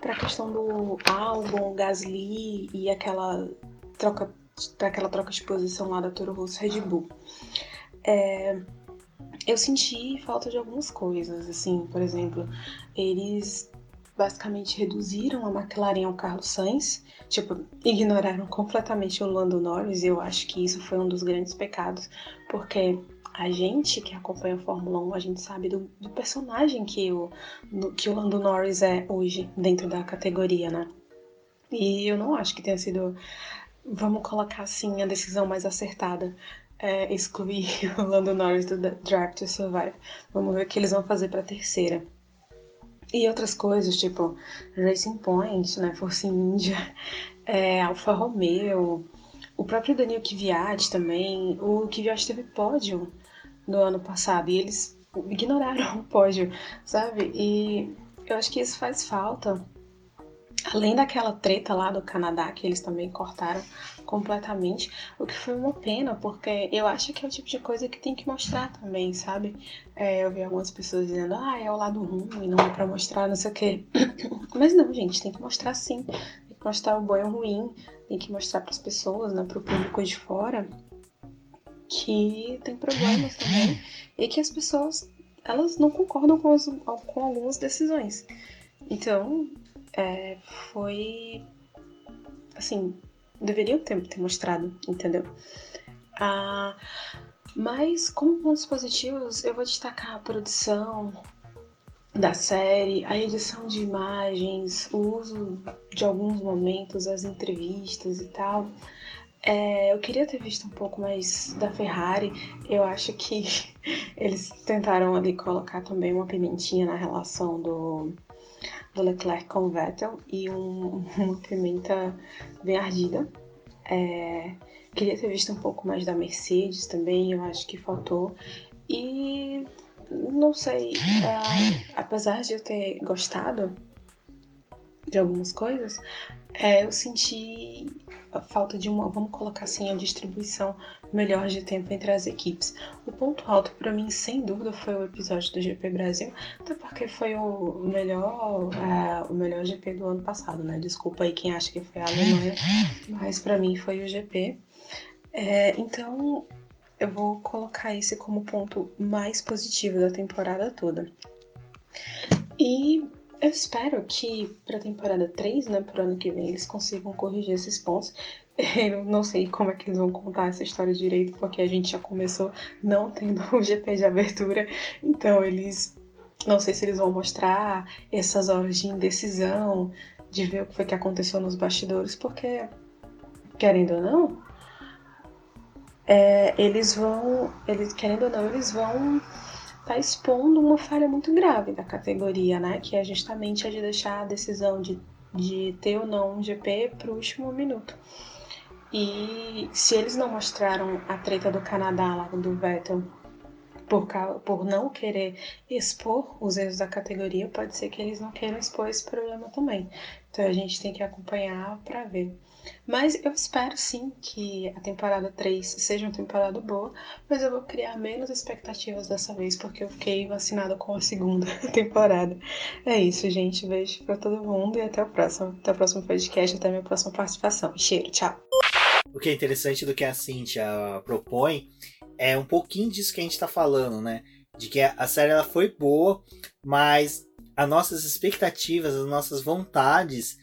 para a questão do álbum, Gasly e aquela troca para aquela troca de posição lá da Toro Rosso Red Bull. É, eu senti falta de algumas coisas, assim, por exemplo, eles basicamente reduziram a McLaren ao Carlos Sainz, tipo, ignoraram completamente o Lando Norris, e eu acho que isso foi um dos grandes pecados, porque a gente que acompanha a Fórmula 1, a gente sabe do, do personagem que o, do, que o Lando Norris é hoje dentro da categoria, né? E eu não acho que tenha sido, vamos colocar assim, a decisão mais acertada é, excluir <laughs> o Lando Norris do Drive to Survive. Vamos ver o que eles vão fazer para a terceira. E outras coisas, tipo Racing Point, né, Force India, <laughs> é, Alfa Romeo, o próprio Daniel Kvyat também. O Kvyat teve pódio no ano passado e eles ignoraram <laughs> o pódio, sabe? E eu acho que isso faz falta Além daquela treta lá do Canadá, que eles também cortaram completamente, o que foi uma pena, porque eu acho que é o tipo de coisa que tem que mostrar também, sabe? É, eu vi algumas pessoas dizendo, ah, é o lado ruim, não é pra mostrar, não sei o quê. <clears throat> Mas não, gente, tem que mostrar sim. Tem que mostrar o bom e o ruim, tem que mostrar para as pessoas, né, pro público de fora, que tem problemas também <laughs> e que as pessoas elas não concordam com, as, com algumas decisões. Então, é, foi. Assim, deveriam ter, ter mostrado, entendeu? Ah, mas, como pontos positivos, eu vou destacar a produção da série, a edição de imagens, o uso de alguns momentos, as entrevistas e tal. É, eu queria ter visto um pouco mais da Ferrari. Eu acho que <laughs> eles tentaram ali colocar também uma pimentinha na relação do, do Leclerc com Vettel e um, uma pimenta bem ardida. É, queria ter visto um pouco mais da Mercedes também, eu acho que faltou. E não sei, é, apesar de eu ter gostado de algumas coisas, é, eu senti falta de uma, vamos colocar assim, a distribuição melhor de tempo entre as equipes. O ponto alto para mim, sem dúvida, foi o episódio do GP Brasil, até porque foi o melhor, é, o melhor GP do ano passado, né? Desculpa aí quem acha que foi a Alemanha, mas para mim foi o GP. É, então, eu vou colocar esse como ponto mais positivo da temporada toda. E eu espero que para a temporada 3, né, pro ano que vem, eles consigam corrigir esses pontos. <laughs> Eu não sei como é que eles vão contar essa história direito, porque a gente já começou não tendo <laughs> o GP de abertura, então eles. Não sei se eles vão mostrar essas horas de indecisão, de ver o que foi que aconteceu nos bastidores, porque, querendo ou não, é, eles vão. Eles, querendo ou não, eles vão está expondo uma falha muito grave da categoria, né? Que é justamente a de deixar a decisão de, de ter ou não um GP para o último minuto. E se eles não mostraram a treta do Canadá lá do Vettel por, por não querer expor os erros da categoria, pode ser que eles não queiram expor esse problema também. Então a gente tem que acompanhar para ver. Mas eu espero sim que a temporada 3 seja uma temporada boa, mas eu vou criar menos expectativas dessa vez porque eu fiquei vacinada com a segunda <laughs> temporada. É isso, gente. Beijo pra todo mundo e até o próximo. Até o próximo podcast, até a minha próxima participação. Cheiro, tchau. O que é interessante do que a Cintia propõe é um pouquinho disso que a gente tá falando, né? De que a série ela foi boa, mas as nossas expectativas, as nossas vontades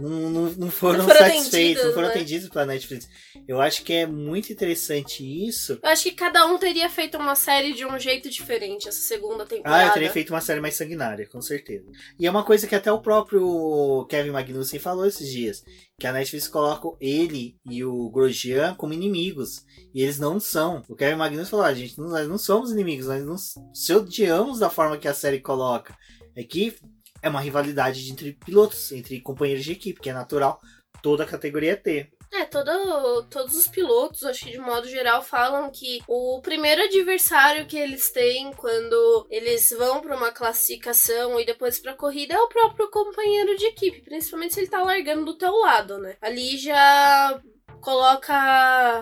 não, não, não foram, foram satisfeitos, não foram né? atendidos pela Netflix. Eu acho que é muito interessante isso. Eu acho que cada um teria feito uma série de um jeito diferente essa segunda temporada. Ah, eu teria feito uma série mais sanguinária, com certeza. E é uma coisa que até o próprio Kevin Magnussen falou esses dias, que a Netflix coloca ele e o Grosjean como inimigos. E eles não são. O Kevin Magnussen falou: ah, gente, nós não somos inimigos, nós não se odiamos da forma que a série coloca. É que é uma rivalidade entre pilotos, entre companheiros de equipe, que é natural toda a categoria ter. É, todo, todos os pilotos, acho que de modo geral, falam que o primeiro adversário que eles têm quando eles vão para uma classificação e depois pra corrida é o próprio companheiro de equipe, principalmente se ele tá largando do teu lado, né? Ali já coloca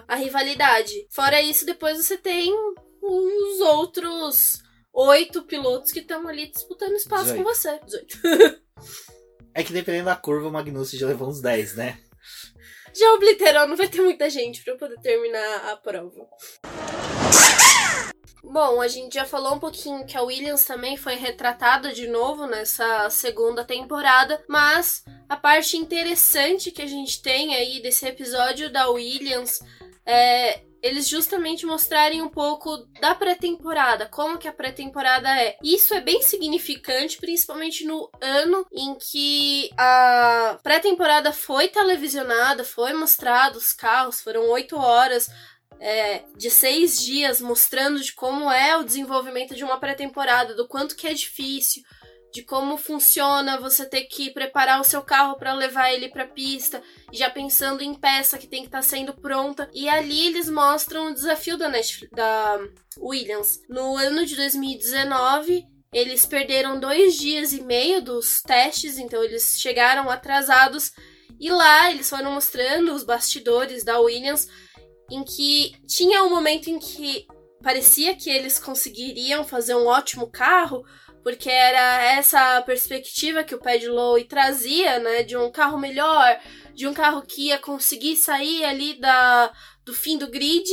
a rivalidade. Fora isso, depois você tem os outros oito pilotos que estão ali disputando espaço 18. com você. 18. é que dependendo da curva, o Magnussen já levou uns 10, né? Já obliterou, não vai ter muita gente para poder terminar a prova. Bom, a gente já falou um pouquinho que a Williams também foi retratada de novo nessa segunda temporada, mas a parte interessante que a gente tem aí desse episódio da Williams é eles justamente mostrarem um pouco da pré-temporada, como que a pré-temporada é. Isso é bem significante, principalmente no ano em que a pré-temporada foi televisionada, foi mostrado os carros, foram oito horas. É, de seis dias mostrando de como é o desenvolvimento de uma pré-temporada, do quanto que é difícil, de como funciona você ter que preparar o seu carro para levar ele para pista, já pensando em peça que tem que estar tá sendo pronta. E ali eles mostram o desafio da, Netflix, da Williams. No ano de 2019, eles perderam dois dias e meio dos testes, então eles chegaram atrasados. E lá eles foram mostrando os bastidores da Williams, em que tinha um momento em que parecia que eles conseguiriam fazer um ótimo carro, porque era essa perspectiva que o Pad Lowe trazia, né, de um carro melhor, de um carro que ia conseguir sair ali da, do fim do grid.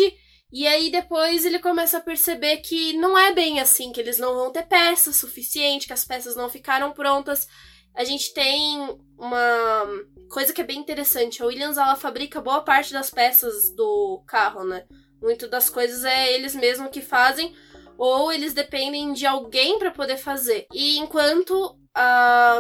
E aí depois ele começa a perceber que não é bem assim, que eles não vão ter peça suficiente, que as peças não ficaram prontas. A gente tem uma coisa que é bem interessante. A Williams ela fabrica boa parte das peças do carro, né? Muito das coisas é eles mesmos que fazem ou eles dependem de alguém para poder fazer. E enquanto a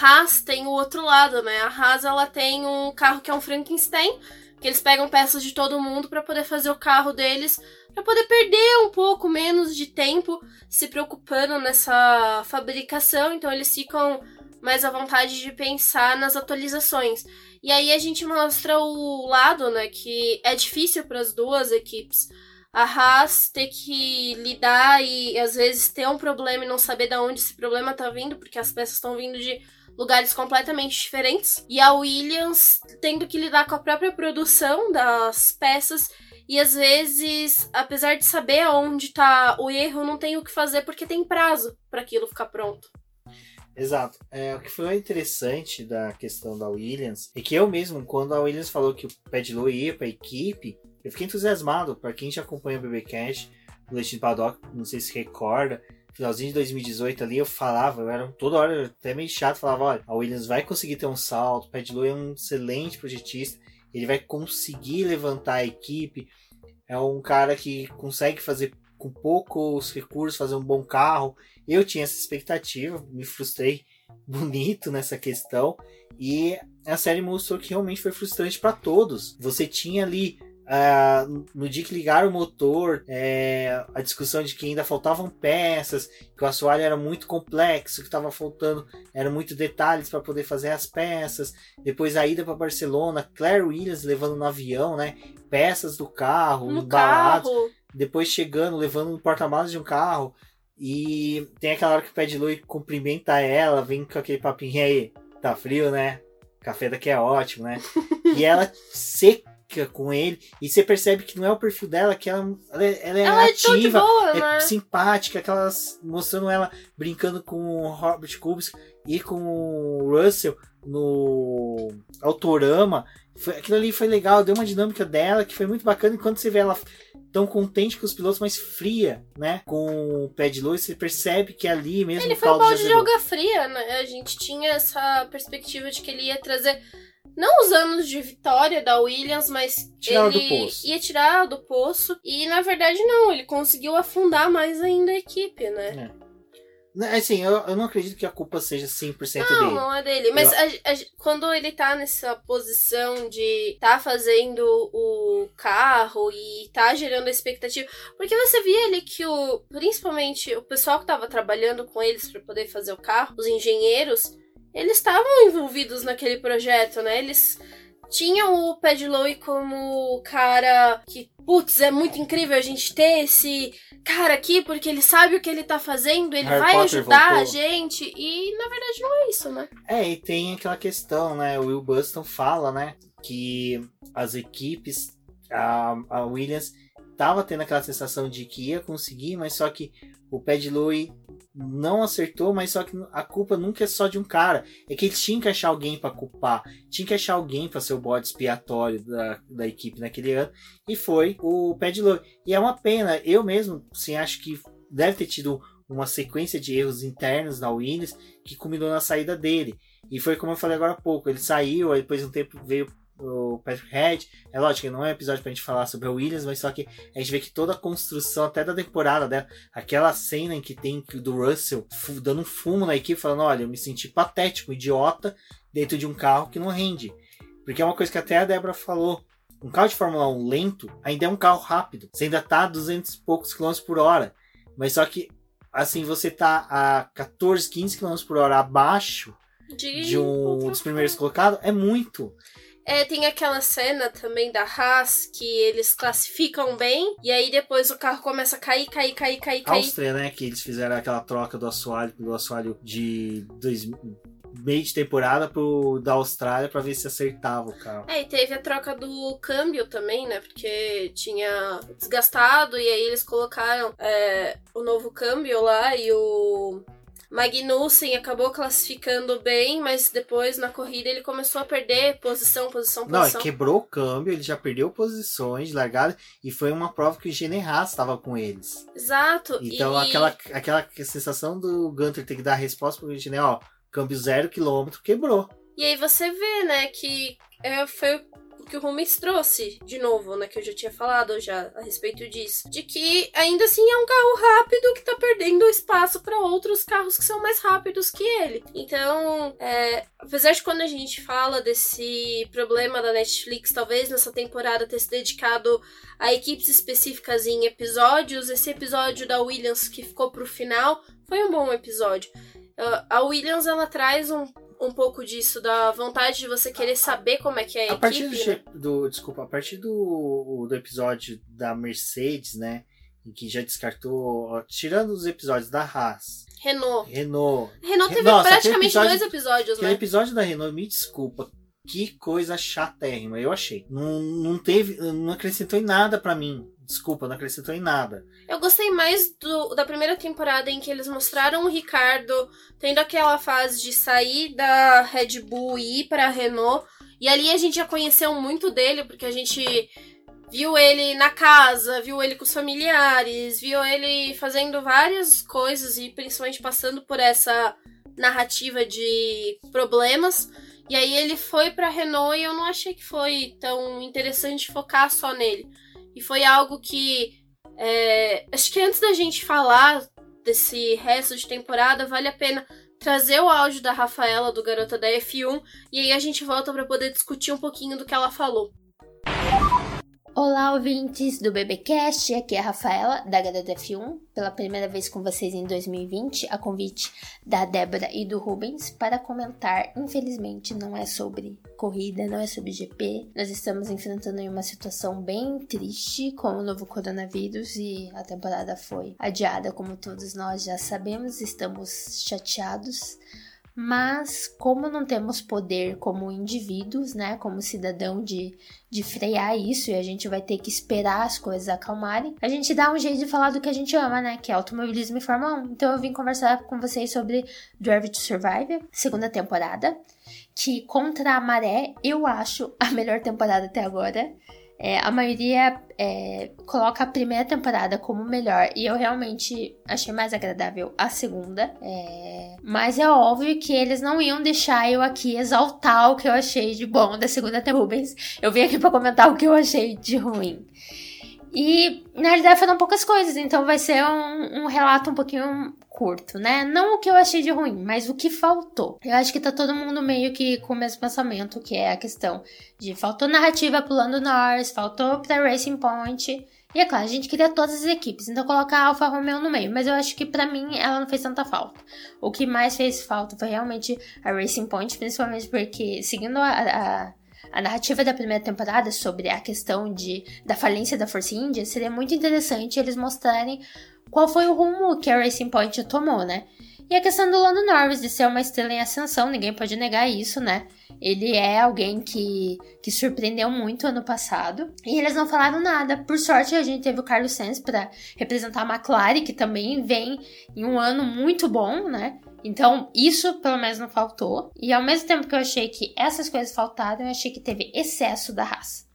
Haas tem o outro lado, né? A Haas ela tem um carro que é um Frankenstein, que eles pegam peças de todo mundo para poder fazer o carro deles, para poder perder um pouco menos de tempo se preocupando nessa fabricação, então eles ficam mais à vontade de pensar nas atualizações. E aí a gente mostra o lado, né, que é difícil para as duas equipes a Haas ter que lidar e às vezes ter um problema e não saber de onde esse problema tá vindo, porque as peças estão vindo de lugares completamente diferentes. E a Williams tendo que lidar com a própria produção das peças e às vezes, apesar de saber aonde tá o erro, não tem o que fazer porque tem prazo para aquilo ficar pronto. Exato. É, o que foi interessante da questão da Williams é que eu mesmo, quando a Williams falou que o Padlow ia para a equipe, eu fiquei entusiasmado. Para quem já acompanha o BB Cash, o Leite de Paddock, não sei se recorda, finalzinho de 2018 ali, eu falava, eu era toda hora até meio chato, falava, olha, a Williams vai conseguir ter um salto, o Padlow é um excelente projetista, ele vai conseguir levantar a equipe, é um cara que consegue fazer com poucos recursos, fazer um bom carro. Eu tinha essa expectativa, me frustrei <laughs> bonito nessa questão, e a série mostrou que realmente foi frustrante para todos. Você tinha ali Uh, no dia que ligaram o motor, é, a discussão de que ainda faltavam peças, que o assoalho era muito complexo, que estava faltando, eram muitos detalhes para poder fazer as peças. Depois a ida para Barcelona, Claire Williams levando no avião, né, peças do carro, no embalados. Carro. Depois chegando, levando no porta-malas de um carro. E tem aquela hora que o Pé de Lui cumprimenta ela, vem com aquele papinho aí, tá frio, né? Café daqui é ótimo, né? <laughs> e ela seca com ele e você percebe que não é o perfil dela, que ela, ela, é, ela é ela é ativa, é, boa, é né? simpática, aquelas mostrando ela brincando com o Robert Kubrick e com o Russell no Autorama. Foi, aquilo ali foi legal, deu uma dinâmica dela que foi muito bacana. Enquanto você vê ela tão contente com os pilotos, mas fria, né? Com o pé de luz, você percebe que ali mesmo. Ele foi um balde de jogar fria, né? A gente tinha essa perspectiva de que ele ia trazer não os anos de vitória da Williams, mas tirar ele ia tirar do poço. E na verdade não, ele conseguiu afundar mais ainda a equipe, né? É. Assim, eu, eu não acredito que a culpa seja 100% não, dele. Não, não é dele. Mas eu... a, a, quando ele tá nessa posição de tá fazendo o carro e tá gerando a expectativa. Porque você via ali que o. Principalmente o pessoal que tava trabalhando com eles para poder fazer o carro, os engenheiros eles estavam envolvidos naquele projeto, né? Eles tinha o Pedlow como o cara que, putz, é muito incrível a gente ter esse cara aqui, porque ele sabe o que ele tá fazendo, ele Harry vai Potter ajudar voltou. a gente. E na verdade não é isso, né? É, e tem aquela questão, né? O Will Buston fala, né? Que as equipes, a, a Williams tava tendo aquela sensação de que ia conseguir, mas só que o Pad Louie não acertou, mas só que a culpa nunca é só de um cara. É que eles tinham que achar alguém pra culpar, tinha que achar alguém pra ser o bode expiatório da, da equipe naquele ano, e foi o Pad Louie. E é uma pena, eu mesmo, assim, acho que deve ter tido uma sequência de erros internos na Williams que culminou na saída dele. E foi como eu falei agora há pouco, ele saiu, aí depois de um tempo veio o Patrick Head. É lógico que não é um episódio pra gente falar sobre a Williams, mas só que a gente vê que toda a construção, até da temporada dela, aquela cena em que tem do Russell dando um fumo na equipe, falando: olha, eu me senti patético, idiota, dentro de um carro que não rende. Porque é uma coisa que até a Débora falou. Um carro de Fórmula 1 lento ainda é um carro rápido. Você ainda tá a 200 e poucos quilômetros por hora. Mas só que, assim, você tá a 14, 15 quilômetros por hora abaixo De, de um dos primeiros colocados, é muito. É, tem aquela cena também da Haas que eles classificam bem e aí depois o carro começa a cair, cair, cair, cair, cair. Áustria, né? Que eles fizeram aquela troca do assoalho, do assoalho de dois, meio de temporada pro da Austrália pra ver se acertava o carro. É, e teve a troca do câmbio também, né? Porque tinha desgastado e aí eles colocaram é, o novo câmbio lá e o Magnussen acabou classificando bem, mas depois na corrida ele começou a perder posição, posição, Não, posição. ele quebrou o câmbio, ele já perdeu posições de largada e foi uma prova que o Gene Haas estava com eles. Exato. Então e... aquela, aquela sensação do Gunter ter que dar a resposta pro Gene, ó, câmbio zero quilômetro, quebrou. E aí você vê, né, que é, foi o que o Rubens trouxe de novo, né, que eu já tinha falado já a respeito disso, de que ainda assim é um carro rápido que tá perdendo espaço para outros carros que são mais rápidos que ele. Então, é, apesar de quando a gente fala desse problema da Netflix, talvez nessa temporada ter se dedicado a equipes específicas em episódios, esse episódio da Williams que ficou pro final foi um bom episódio. A Williams ela traz um, um pouco disso, da vontade de você querer saber como é que é a, A partir equipe. do, né? do- desculpa, a partir do, do episódio da Mercedes, né, em que já descartou, ó, tirando os episódios da Haas, Renault. Renault, Renault teve Nossa, praticamente episódio- dois episódios, né? episódio da Renault, me desculpa, que coisa chatérrima, eu achei. Não, não teve, não acrescentou em nada pra mim. Desculpa, não acrescentou em nada. Eu gostei mais do, da primeira temporada em que eles mostraram o Ricardo tendo aquela fase de sair da Red Bull e ir pra Renault. E ali a gente já conheceu muito dele, porque a gente viu ele na casa, viu ele com os familiares, viu ele fazendo várias coisas e principalmente passando por essa narrativa de problemas. E aí ele foi pra Renault e eu não achei que foi tão interessante focar só nele. E foi algo que é, acho que antes da gente falar desse resto de temporada, vale a pena trazer o áudio da Rafaela, do Garota da F1, e aí a gente volta para poder discutir um pouquinho do que ela falou. Olá, ouvintes do BBcast, aqui é a Rafaela, da Garota F1, pela primeira vez com vocês em 2020, a convite da Débora e do Rubens para comentar. Infelizmente, não é sobre corrida, não é sobre GP. Nós estamos enfrentando uma situação bem triste com o novo coronavírus e a temporada foi adiada, como todos nós já sabemos, estamos chateados. Mas, como não temos poder como indivíduos, né, como cidadão de, de frear isso e a gente vai ter que esperar as coisas acalmarem, a gente dá um jeito de falar do que a gente ama, né, que é automobilismo e Fórmula 1. Então eu vim conversar com vocês sobre Drive to Survive, segunda temporada, que contra a maré eu acho a melhor temporada até agora. É, a maioria é, coloca a primeira temporada como melhor e eu realmente achei mais agradável a segunda. É, mas é óbvio que eles não iam deixar eu aqui exaltar o que eu achei de bom da segunda temporada. Rubens. Eu vim aqui pra comentar o que eu achei de ruim. E na realidade foram poucas coisas, então vai ser um, um relato um pouquinho curto, né? Não o que eu achei de ruim, mas o que faltou. Eu acho que tá todo mundo meio que com o mesmo pensamento, que é a questão de faltou narrativa pro Lando Norris, faltou pra Racing Point. E é claro, a gente queria todas as equipes, então colocar a Alfa Romeo no meio, mas eu acho que pra mim ela não fez tanta falta. O que mais fez falta foi realmente a Racing Point, principalmente porque seguindo a, a a narrativa da primeira temporada sobre a questão de, da falência da Força Índia, seria muito interessante eles mostrarem qual foi o rumo que a Racing Point tomou, né? E a questão do Lando Norris de ser uma estrela em ascensão, ninguém pode negar isso, né? Ele é alguém que, que surpreendeu muito ano passado. E eles não falaram nada. Por sorte, a gente teve o Carlos Sainz para representar a McLaren, que também vem em um ano muito bom, né? Então, isso pelo menos não faltou. E ao mesmo tempo que eu achei que essas coisas faltaram, eu achei que teve excesso da raça.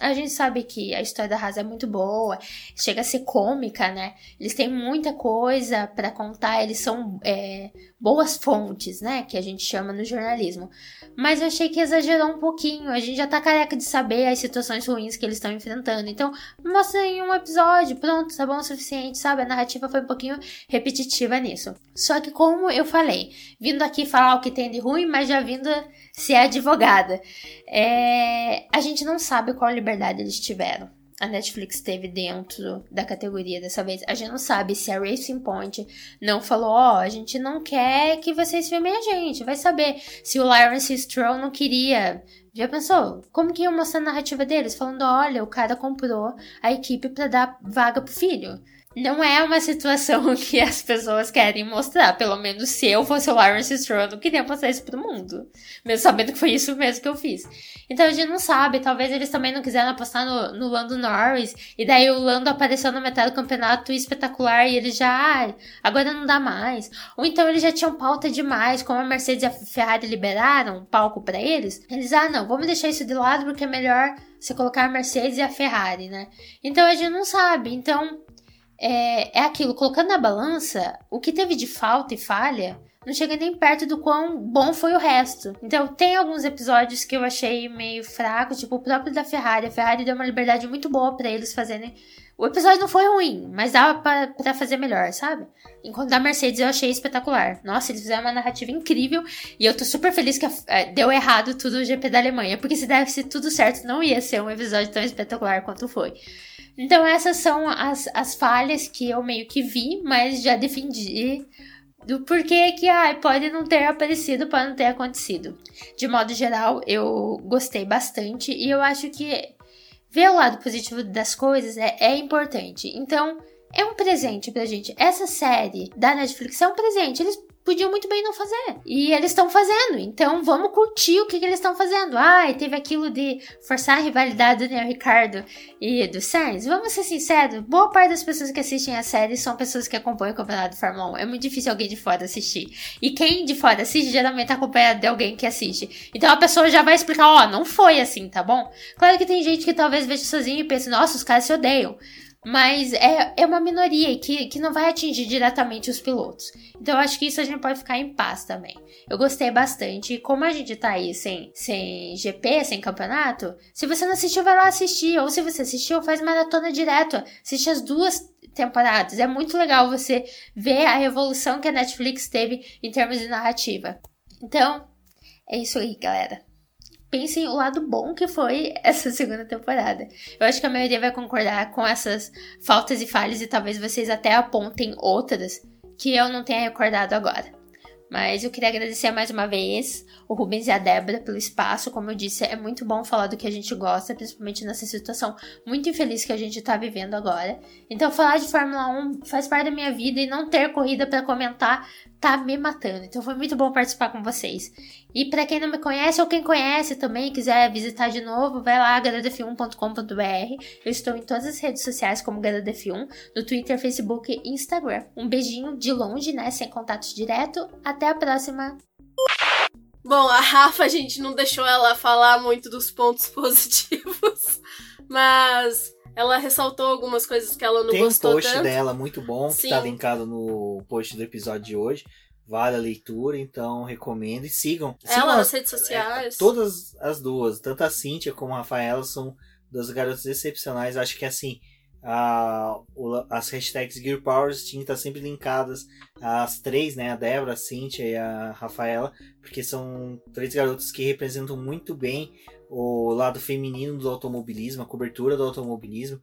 A gente sabe que a história da Haas é muito boa, chega a ser cômica, né? Eles têm muita coisa para contar, eles são é, boas fontes, né? Que a gente chama no jornalismo. Mas eu achei que exagerou um pouquinho. A gente já tá careca de saber as situações ruins que eles estão enfrentando. Então, mostra em um episódio, pronto, tá bom o suficiente, sabe? A narrativa foi um pouquinho repetitiva nisso. Só que, como eu falei, vindo aqui falar o que tem de ruim, mas já vindo ser advogada, é... a gente não sabe qual liberdade eles tiveram a Netflix teve dentro da categoria dessa vez. A gente não sabe se a Racing Point não falou, ó, oh, a gente não quer que vocês filmem a gente. Vai saber se o Lawrence Stroll não queria. Já pensou? Como que iam mostrar a narrativa deles? Falando, olha, o cara comprou a equipe para dar vaga pro filho não é uma situação <laughs> que as pessoas querem mostrar. Pelo menos se eu fosse o Lawrence Stroll, eu não queria mostrar isso pro mundo. Mesmo sabendo que foi isso mesmo que eu fiz. Então a gente não sabe. Talvez eles também não quiseram apostar no, no Lando Norris. E daí o Lando apareceu no metade do campeonato espetacular e eles já. Ah, agora não dá mais. Ou então eles já tinham pauta demais. Como a Mercedes e a Ferrari liberaram um palco para eles. Eles, ah, não, vamos deixar isso de lado porque é melhor você colocar a Mercedes e a Ferrari, né? Então a gente não sabe. Então é, é aquilo, colocando na balança, o que teve de falta e falha não chega nem perto do quão bom foi o resto. Então, tem alguns episódios que eu achei meio fraco, tipo o próprio da Ferrari. A Ferrari deu uma liberdade muito boa para eles fazerem. O episódio não foi ruim, mas dava para fazer melhor, sabe? Enquanto da Mercedes eu achei espetacular. Nossa, eles fizeram uma narrativa incrível e eu tô super feliz que é, deu errado tudo o GP da Alemanha, porque se desse tudo certo, não ia ser um episódio tão espetacular quanto foi. Então essas são as, as falhas que eu meio que vi, mas já defendi do porquê que ai, pode não ter aparecido, pode não ter acontecido. De modo geral, eu gostei bastante e eu acho que ver o lado positivo das coisas é, é importante. Então, é um presente pra gente. Essa série da Netflix é um presente. Eles podiam muito bem não fazer. E eles estão fazendo. Então vamos curtir o que, que eles estão fazendo. Ai, teve aquilo de forçar a rivalidade do Daniel Ricardo e do Sainz. Vamos ser sinceros, boa parte das pessoas que assistem a série são pessoas que acompanham o campeonato de Fórmula 1. É muito difícil alguém de fora assistir. E quem de fora assiste geralmente tá acompanhado de alguém que assiste. Então a pessoa já vai explicar, ó, oh, não foi assim, tá bom? Claro que tem gente que talvez veja sozinho e pense, nossa, os caras se odeiam mas é, é uma minoria que, que não vai atingir diretamente os pilotos. Então acho que isso a gente pode ficar em paz também. Eu gostei bastante. E como a gente tá aí sem, sem GP, sem campeonato, se você não assistiu, vai lá assistir. Ou se você assistiu, faz maratona direto. Assiste as duas temporadas. É muito legal você ver a evolução que a Netflix teve em termos de narrativa. Então, é isso aí, galera pensem o lado bom que foi essa <laughs> segunda temporada. Eu acho que a maioria vai concordar com essas faltas e falhas e talvez vocês até apontem outras que eu não tenha recordado agora. Mas eu queria agradecer mais uma vez o Rubens e a Débora pelo espaço. Como eu disse, é muito bom falar do que a gente gosta, principalmente nessa situação muito infeliz que a gente tá vivendo agora. Então, falar de Fórmula 1 faz parte da minha vida e não ter corrida para comentar tá me matando. Então foi muito bom participar com vocês. E para quem não me conhece ou quem conhece também quiser visitar de novo, vai lá garadef1.com.br. Eu estou em todas as redes sociais como garadef1, no Twitter, Facebook e Instagram. Um beijinho de longe, né, sem contato direto. Até a próxima. Bom, a Rafa a gente não deixou ela falar muito dos pontos <laughs> positivos, mas ela ressaltou algumas coisas que ela não Tem gostou um post tanto. dela muito bom, que tá linkado no post do episódio de hoje. Vale a leitura, então recomendo e sigam. sigam Ela nas as- redes sociais. é, todas as duas, tanto a Cíntia como a Rafaela, são duas garotas excepcionais. Acho que assim, a, as hashtags Gear Powers Team tá sempre linkadas as três, né? A Débora, a Cíntia e a Rafaela, porque são três garotas que representam muito bem o lado feminino do automobilismo, a cobertura do automobilismo.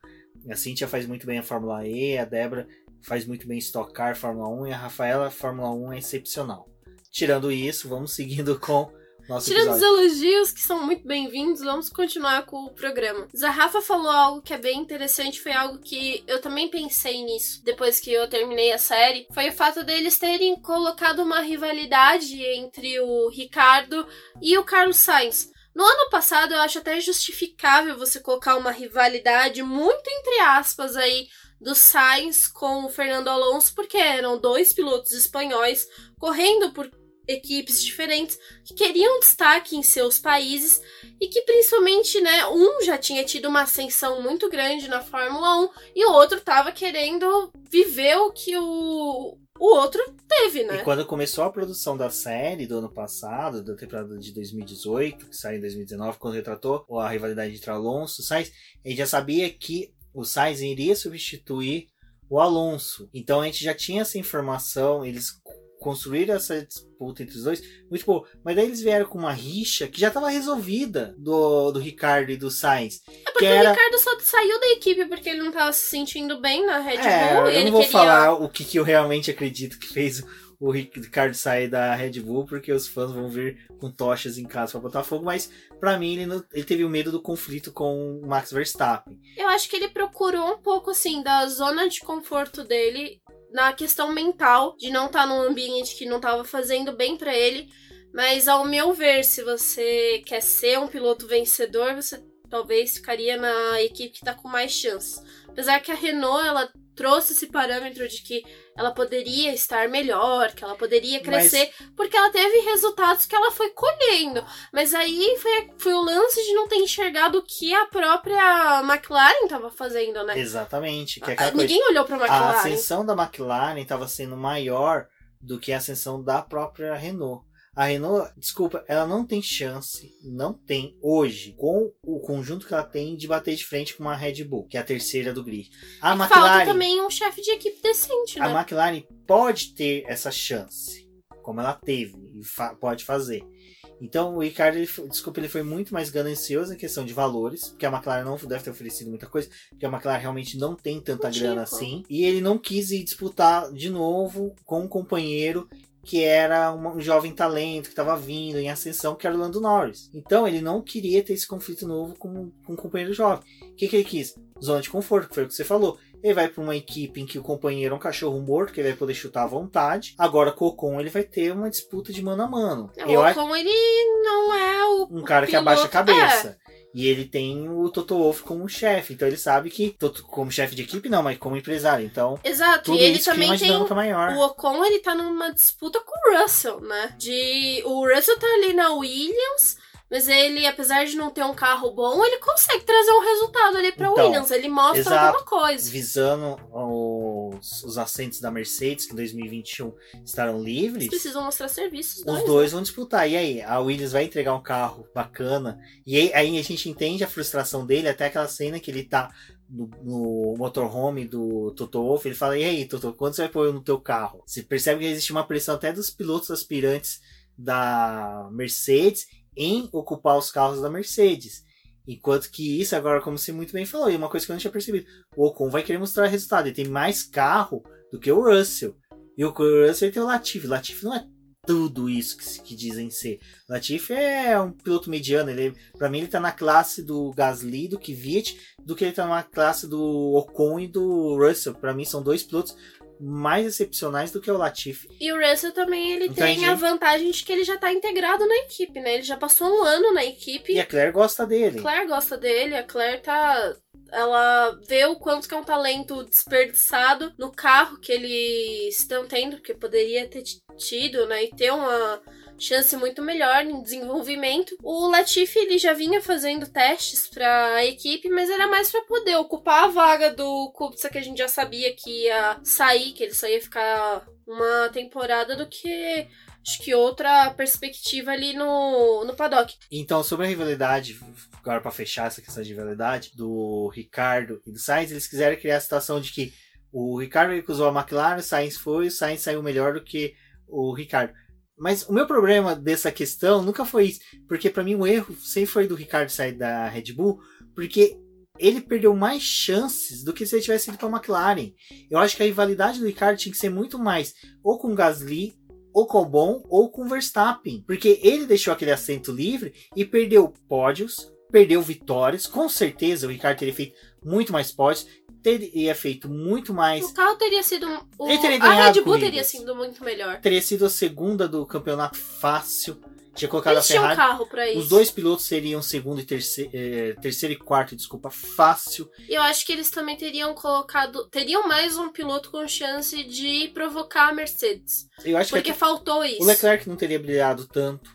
A Cíntia faz muito bem a Fórmula E, a Débora faz muito bem Stock Car, Fórmula 1 e a Rafaela, Fórmula 1 é excepcional. Tirando isso, vamos seguindo <laughs> com nosso Tirando os episódio. elogios, que são muito bem-vindos, vamos continuar com o programa. Zarrafa falou algo que é bem interessante, foi algo que eu também pensei nisso depois que eu terminei a série. Foi o fato deles terem colocado uma rivalidade entre o Ricardo e o Carlos Sainz. No ano passado, eu acho até justificável você colocar uma rivalidade muito entre aspas aí do Sainz com o Fernando Alonso, porque eram dois pilotos espanhóis correndo por equipes diferentes que queriam destaque em seus países e que principalmente, né, um já tinha tido uma ascensão muito grande na Fórmula 1 e o outro tava querendo viver o que o, o outro teve, né? E quando começou a produção da série do ano passado, da temporada de 2018, que saiu em 2019, quando retratou a rivalidade entre Alonso e Sainz, gente já sabia que o Sainz iria substituir o Alonso. Então a gente já tinha essa informação, eles construíram essa disputa entre os dois, muito bom. Mas daí eles vieram com uma rixa que já estava resolvida do, do Ricardo e do Sainz. É porque que era... o Ricardo só saiu da equipe porque ele não tava se sentindo bem na Red É, Bull. eu ele não vou queria... falar o que, que eu realmente acredito que fez o Ricardo sair da Red Bull, porque os fãs vão vir com tochas em casa para botar fogo, mas para mim ele, não, ele teve o medo do conflito com o Max Verstappen. Eu acho que ele procurou um pouco assim da zona de conforto dele na questão mental de não estar tá num ambiente que não estava fazendo bem para ele. Mas ao meu ver, se você quer ser um piloto vencedor, você talvez ficaria na equipe que está com mais chances. Apesar que a Renault ela trouxe esse parâmetro de que ela poderia estar melhor, que ela poderia crescer, Mas... porque ela teve resultados que ela foi colhendo. Mas aí foi, foi o lance de não ter enxergado o que a própria McLaren estava fazendo, né? Exatamente. Que é Ninguém coisa, olhou para a McLaren. A ascensão da McLaren estava sendo maior do que a ascensão da própria Renault. A Renault, desculpa, ela não tem chance, não tem hoje, com o conjunto que ela tem, de bater de frente com uma Red Bull, que é a terceira do grid. A e McLaren, falta também um chefe de equipe decente, né? A McLaren pode ter essa chance, como ela teve e fa pode fazer. Então o Ricardo, ele desculpa, ele foi muito mais ganancioso em questão de valores, porque a McLaren não deve ter oferecido muita coisa, porque a McLaren realmente não tem tanta Tipo. grana assim. E ele não quis ir disputar de novo com um companheiro que era um jovem talento que estava vindo em ascensão, que era o Lando Norris. Então ele não queria ter esse conflito novo com, com um companheiro jovem. O que, que ele quis? Zona de conforto, que foi o que você falou. Ele vai para uma equipe em que o companheiro é um cachorro morto, que ele vai poder chutar à vontade. Agora com o Ocon ele vai ter uma disputa de mano a mano. O Ocon ele não é o um cara que abaixa a cabeça. E ele tem o Toto Wolff como chefe, então ele sabe que como chefe de equipe não, mas como empresário. Então, exato. E ele também tem o Ocon, ele tá numa disputa com o Russell, né? De o Russell tá ali na Williams, mas ele, apesar de não ter um carro bom, ele consegue trazer um resultado ali pra então, Williams. Ele mostra exato, alguma coisa. Visando os, os assentos da Mercedes, que em 2021 estarão livres. Eles precisam mostrar serviços. Os dois, dois né? vão disputar. E aí, a Williams vai entregar um carro bacana. E aí, aí a gente entende a frustração dele, até aquela cena que ele tá no, no motorhome do Toto Wolff, ele fala, e aí, Toto, quando você vai pôr no teu carro? Você percebe que existe uma pressão até dos pilotos aspirantes da Mercedes em ocupar os carros da Mercedes. Enquanto que isso, agora, como você muito bem falou, e uma coisa que eu não tinha percebido, o Ocon vai querer mostrar resultado. Ele tem mais carro do que o Russell. E o Russell tem o Latifi. Latifi não é tudo isso que, que dizem ser. Latifi é um piloto mediano. Ele, pra mim, ele tá na classe do Gasly, do Kvyat, do que ele tá na classe do Ocon e do Russell. Pra mim, são dois pilotos mais excepcionais do que o Latifi. E o Russell também, ele Então, tem a vantagem de que ele já tá integrado na equipe, né? Ele já passou um ano na equipe. E a Claire gosta dele. A Claire gosta dele, a Claire tá. Ela vê o quanto que é um talento desperdiçado no carro que eles estão tendo, porque poderia ter tido, né? E ter uma chance muito melhor em desenvolvimento. O Latifi ele já vinha fazendo testes para a equipe, mas era mais para poder ocupar a vaga do Kubica que a gente já sabia que ia sair, que ele só ia ficar uma temporada do que acho que outra perspectiva ali no, no paddock. Então, sobre a rivalidade, agora para fechar essa questão de rivalidade, do Ricardo e do Sainz, eles quiseram criar a situação de que o Ricardo recusou a McLaren, o Sainz foi, o Sainz saiu melhor do que o Ricardo. Mas o meu problema dessa questão nunca foi isso, porque para mim o erro sempre foi do Ricardo sair da Red Bull, porque ele perdeu mais chances do que se ele tivesse ido para a McLaren. Eu acho que a rivalidade do Ricardo tinha que ser muito mais ou com o Gasly ou com o Albon ou com o Verstappen. Porque ele deixou aquele assento livre e perdeu pódios, perdeu vitórias. Com certeza o Ricardo teria feito muito mais pódios, teria feito muito mais. O carro teria sido. O... Teria a Red Bull teria sido muito melhor. Teria sido a segunda do campeonato fácil. Tinha colocado Eles a um Ferrari. carro pra isso. Os dois pilotos seriam segundo e terceiro, eh, terceiro e quarto, desculpa, fácil. E eu acho que eles também teriam colocado. Teriam mais um piloto com chance de provocar a Mercedes. Eu acho Porque que faltou isso. o Leclerc não teria brilhado tanto.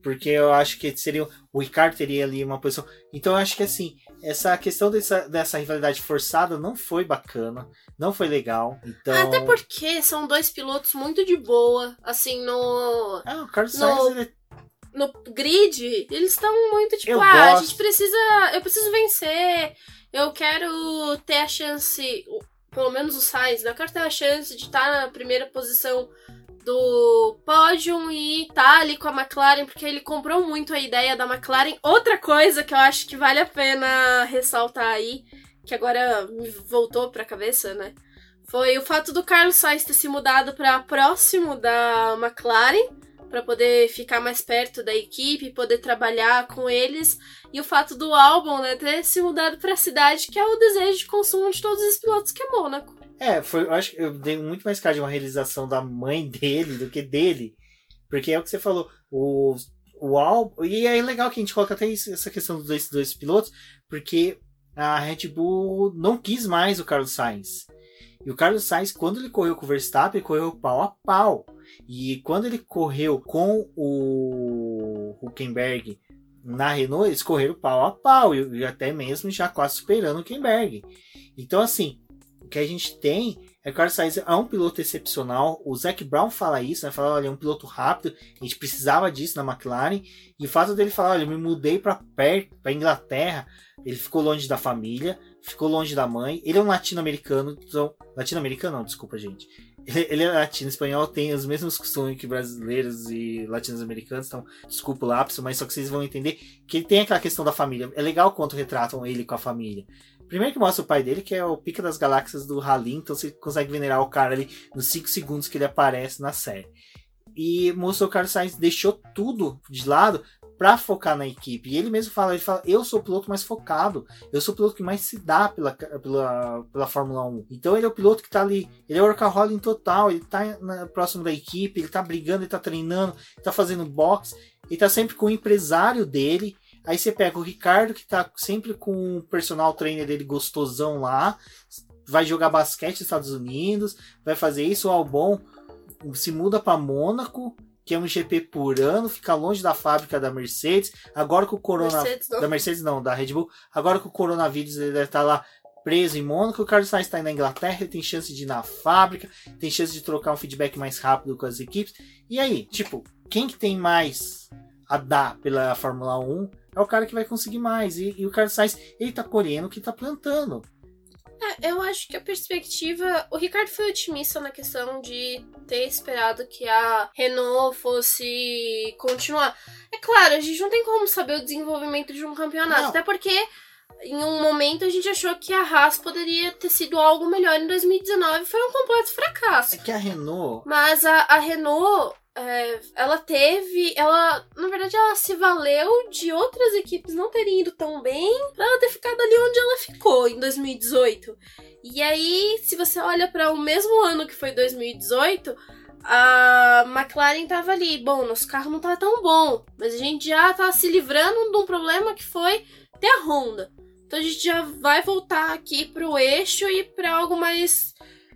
Porque eu acho que seria. O Ricardo teria ali uma posição. Então eu acho que assim, essa questão dessa, dessa rivalidade forçada não foi bacana. Não foi legal. Então. Até porque são dois pilotos muito de boa. Assim, no. Ah, o Carlos No- Sainz ele é no grid, eles estão muito tipo, Eu ah, a gosto. gente precisa. Eu preciso vencer. Eu quero ter a chance. Pelo menos o Sainz, né? Eu quero ter a chance de estar na primeira posição do pódio e estar ali com a McLaren, porque ele comprou muito a ideia da McLaren. Outra coisa que eu acho que vale a pena ressaltar aí, que agora me voltou pra cabeça, né? Foi o fato do Carlos Sainz ter se mudado para próximo da McLaren para poder ficar mais perto da equipe, poder trabalhar com eles, e o fato do álbum, né, ter se mudado para a cidade que é o desejo de consumo de todos os pilotos que é Mônaco. É, foi, eu acho que eu dei muito mais cara de uma realização da mãe dele do que dele. Porque é o que você falou, o, o álbum. E é legal que a gente coloca até isso, essa questão dos dois, dois pilotos, porque a Red Bull não quis mais o Carlos Sainz. E o Carlos Sainz, quando ele correu com o Verstappen, ele correu pau a pau. E quando ele correu com o Huckenberg na Renault, eles correram pau a pau. E, até mesmo já quase superando o Huckenberg. Então, assim, que a gente tem é que o Carlos Sainz é um piloto excepcional. O Zac Brown fala isso, né? Fala, olha, é um piloto rápido. A gente precisava disso na McLaren. E o fato dele falar, olha, eu me mudei para perto, para Inglaterra. Ele ficou longe da família, ficou longe da mãe. Ele é um latino-americano. Então, latino-americano não, desculpa, gente. Ele, é latino, espanhol tem os mesmos costumes que brasileiros e latinos-americanos. Então, desculpa o lápis, mas só que vocês vão entender que ele tem aquela questão da família. É legal quanto retratam ele com a família. Primeiro que mostra o pai dele, que é o pica das galáxias do Rally, então você consegue venerar o cara ali nos 5 segundos que ele aparece na série. E mostrou que o Carlos Sainz deixou tudo de lado pra focar na equipe. E ele mesmo fala, ele fala, eu sou o piloto mais focado, eu sou o piloto que mais se dá pela, pela, pela Fórmula 1. Então ele é o piloto que tá ali, ele é o workaholic total, ele tá na, próximo da equipe, ele tá brigando, ele tá treinando, ele tá fazendo boxe, ele tá sempre com o empresário dele, Aí você pega o Ricardo, que tá sempre com o personal trainer dele gostosão lá, vai jogar basquete nos Estados Unidos, vai fazer isso. O Albon se muda para Mônaco, que é um GP por ano, fica longe da fábrica da Mercedes. Agora com o Corona. Mercedes. Da Mercedes não, da Red Bull. Agora com o coronavírus ele deve estar lá preso em Mônaco. O Carlos Sainz está na Inglaterra, ele tem chance de ir na fábrica, tem chance de trocar um feedback mais rápido com as equipes. E aí, tipo, quem que tem mais a dar pela Fórmula 1 é o cara que vai conseguir mais. E, e o Carlos Sainz, ele tá colhendo o que tá plantando. É, eu acho que a perspectiva. O Ricardo foi otimista na questão de ter esperado que a Renault fosse continuar. É claro, a gente não tem como saber o desenvolvimento de um campeonato, Não. até porque em um momento a gente achou que a Haas poderia ter sido algo melhor em 2019 foi um completo fracasso. É que a Renault. Mas a, a Renault, é, ela teve. Ela. Na verdade, ela se valeu de outras equipes não terem ido tão bem pra ela ter ficado ali onde ela ficou em 2018. E aí, se você olha para o mesmo ano que foi 2018. A McLaren tava ali, bom, nosso carro não tá tão bom, mas a gente já tá se livrando de um problema que foi ter a Honda. Então a gente já vai voltar aqui pro eixo e pra algo mais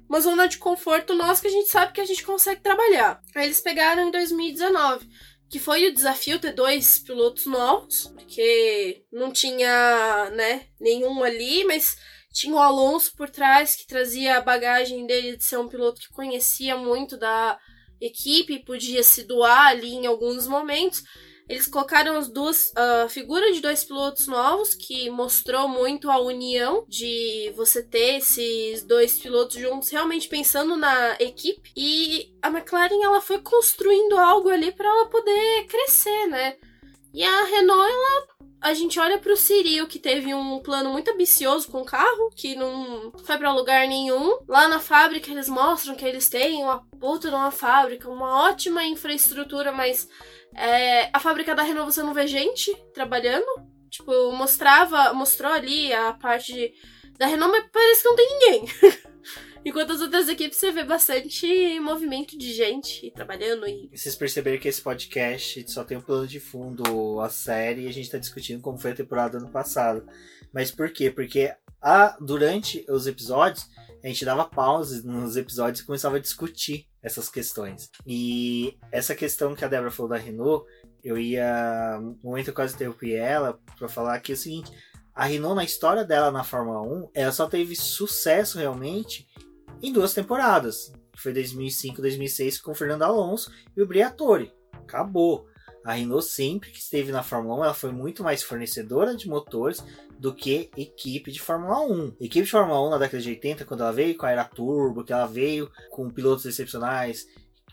uma zona de conforto nossa que a gente sabe que a gente consegue trabalhar. Aí eles pegaram em 2019, que foi o desafio ter dois pilotos novos, porque não tinha, né, nenhum ali, mas tinha o Alonso por trás que trazia a bagagem dele de ser um piloto que conhecia muito da equipe, podia se doar ali em alguns momentos. Eles colocaram as duas a figura de dois pilotos novos que mostrou muito a união de você ter esses dois pilotos juntos realmente pensando na equipe e a McLaren ela foi construindo algo ali para ela poder crescer, né? E a Renault, ela a gente olha pro Cyril, que teve um plano muito ambicioso com o carro, que não foi para lugar nenhum. Lá na fábrica eles mostram que eles têm uma puta de uma fábrica, uma ótima infraestrutura, mas é, a fábrica da Renault você não vê gente trabalhando. Tipo, mostrava, mostrou ali a parte da Renault, mas parece que não tem ninguém. <laughs> Enquanto as outras equipes você vê bastante movimento de gente trabalhando e. Vocês perceberam que esse podcast só tem um plano de fundo, a série, e a gente tá discutindo como foi a temporada ano passado. Mas por quê? Porque a, durante os episódios, a gente dava pause nos episódios e começava a discutir essas questões. E essa questão que a Débora falou da Renault, eu ia. No momento eu quase interrompi ela para falar que é o seguinte. A Renault, na história dela na Fórmula 1, ela só teve sucesso realmente em duas temporadas. Foi 2005 2006 com o Fernando Alonso e o Briatore. Acabou. A Renault sempre que esteve na Fórmula 1, ela foi muito mais fornecedora de motores do que equipe de Fórmula 1. Equipe de Fórmula 1 na década de 80, quando ela veio com a Era Turbo, que ela veio com pilotos excepcionais,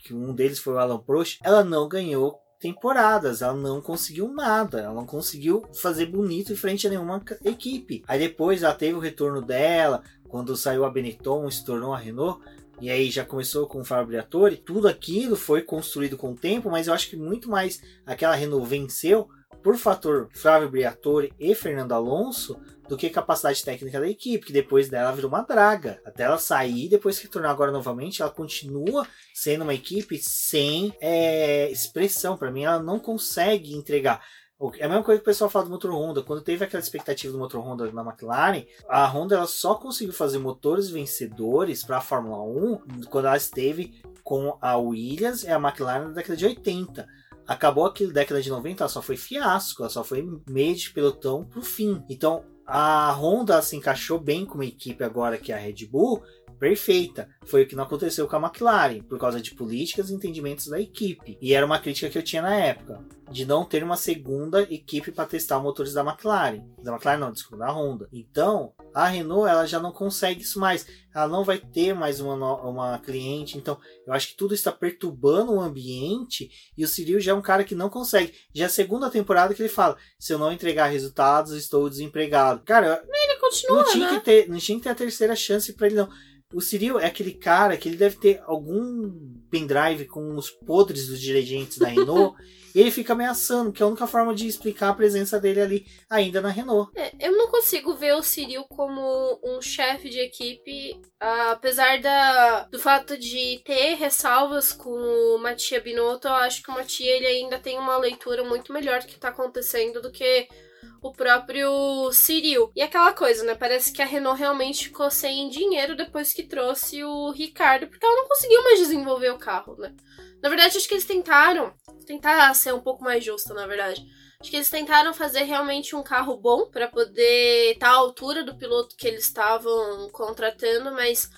que um deles foi o Alan Prost, ela não ganhou temporadas, ela não conseguiu nada, ela não conseguiu fazer bonito em frente a nenhuma equipe. Aí depois ela teve o retorno dela, quando saiu a Benetton se tornou a Renault, e aí já começou com o Fábio Briatore, tudo aquilo foi construído com o tempo, mas eu acho que muito mais aquela Renault venceu por fator Flávio Briatore e Fernando Alonso do que capacidade técnica da equipe, que depois dela virou uma draga. Até ela sair, depois que retornar agora novamente, ela continua sendo uma equipe sem é, expressão. Para mim, ela não consegue entregar. É a mesma coisa que o pessoal fala do motor Honda. Quando teve aquela expectativa do motor Honda na McLaren, a Honda ela só conseguiu fazer motores vencedores para a Fórmula 1 quando ela esteve com a Williams e a McLaren na década de 80. Acabou aquele década de 90, ela só foi fiasco, ela só foi meio de pelotão pro fim. Então, a Honda se encaixou bem com uma equipe agora que é a Red Bull, perfeita. Foi o que não aconteceu com a McLaren, por causa de políticas e entendimentos da equipe. E era uma crítica que eu tinha na época, de não ter uma segunda equipe para testar motores da McLaren. Da McLaren não, desculpa, da Honda. Então, a Renault ela já não consegue isso mais. Ela não vai ter mais uma, uma cliente. Então, eu acho que tudo está perturbando o ambiente. E o Cyril já é um cara que não consegue. Já é a segunda temporada que ele fala: se eu não entregar resultados, estou desempregado. Cara, ele continua, não tinha né? que ter, não tinha que ter a terceira chance para ele não. O Cyril é aquele cara que ele deve ter algum pendrive com os podres dos dirigentes da Renault <laughs> e ele fica ameaçando, que é a única forma de explicar a presença dele ali ainda na Renault. É, eu não consigo ver o Cyril como um chefe de equipe, apesar da, do fato de ter ressalvas com o Matia Binotto, eu acho que o Matia ele ainda tem uma leitura muito melhor do que está acontecendo do que o próprio Cyril. E aquela coisa, né? Parece que a Renault realmente ficou sem dinheiro depois que trouxe o Ricardo, porque ela não conseguiu mais desenvolver o carro, né? Na verdade, acho que eles tentaram tentar ser um pouco mais justa, na verdade. Acho que eles tentaram fazer realmente um carro bom para poder estar tá à altura do piloto que eles estavam contratando, mas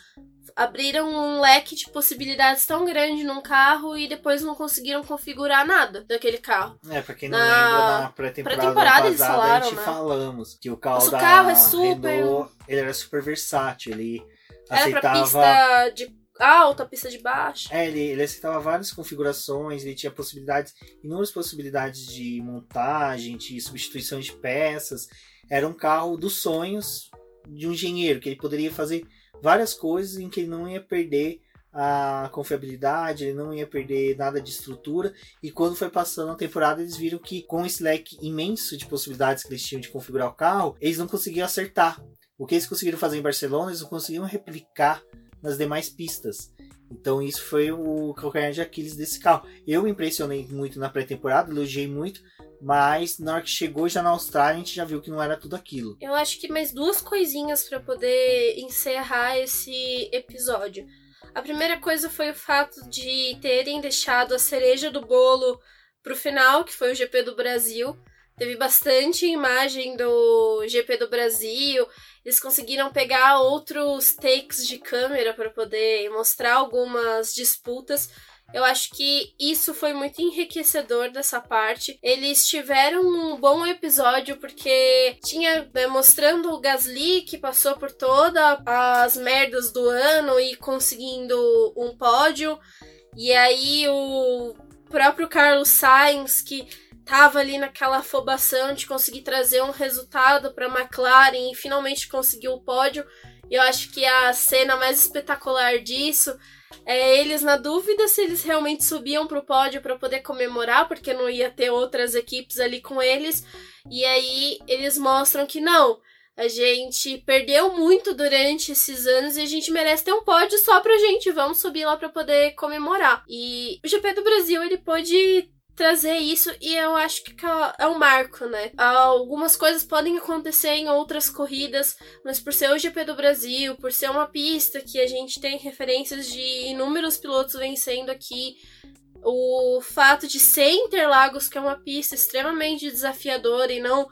abriram um leque de possibilidades tão grande num carro e depois não conseguiram configurar nada daquele carro. É, pra quem não na... lembra, na pré-temporada pré passada, eles falaram, a gente né? falamos que o carro da carro é super... Renault, ele era super versátil, ele era aceitava... pra pista de alta, pista de baixo. É, ele, ele aceitava várias configurações, ele tinha possibilidades, inúmeras possibilidades de montagem, de substituição de peças. Era um carro dos sonhos de um engenheiro, que ele poderia fazer várias coisas em que ele não ia perder a confiabilidade, ele não ia perder nada de estrutura. E quando foi passando a temporada, eles viram que com esse leque imenso de possibilidades que eles tinham de configurar o carro, eles não conseguiam acertar. O que eles conseguiram fazer em Barcelona, eles não conseguiam replicar nas demais pistas. Então isso foi o calcanhar de Aquiles desse carro. Eu me impressionei muito na pré-temporada, elogiei muito, mas na hora que chegou já na Austrália, a gente já viu que não era tudo aquilo. Eu acho que mais duas coisinhas para poder encerrar esse episódio. A primeira coisa foi o fato de terem deixado a cereja do bolo pro final, que foi o GP do Brasil. Teve bastante imagem do GP do Brasil. Eles conseguiram pegar outros takes de câmera para poder mostrar algumas disputas. Eu acho que isso foi muito enriquecedor dessa parte. Eles tiveram um bom episódio porque tinha né, mostrando o Gasly que passou por todas as merdas do ano e conseguindo um pódio. E aí o próprio Carlos Sainz que tava ali naquela afobação de conseguir trazer um resultado para McLaren e finalmente conseguiu o pódio. E eu acho que a cena mais espetacular disso é eles na dúvida se eles realmente subiam pro pódio para poder comemorar, porque não ia ter outras equipes ali com eles. E aí eles mostram que não, a gente perdeu muito durante esses anos e a gente merece ter um pódio só pra gente. Vamos subir lá para poder comemorar. E o GP do Brasil, ele pôde trazer isso e eu acho que é um marco, né? Algumas coisas podem acontecer em outras corridas, mas por ser o GP do Brasil, por ser uma pista que a gente tem referências de inúmeros pilotos vencendo aqui, o fato de ser Interlagos, que é uma pista extremamente desafiadora e não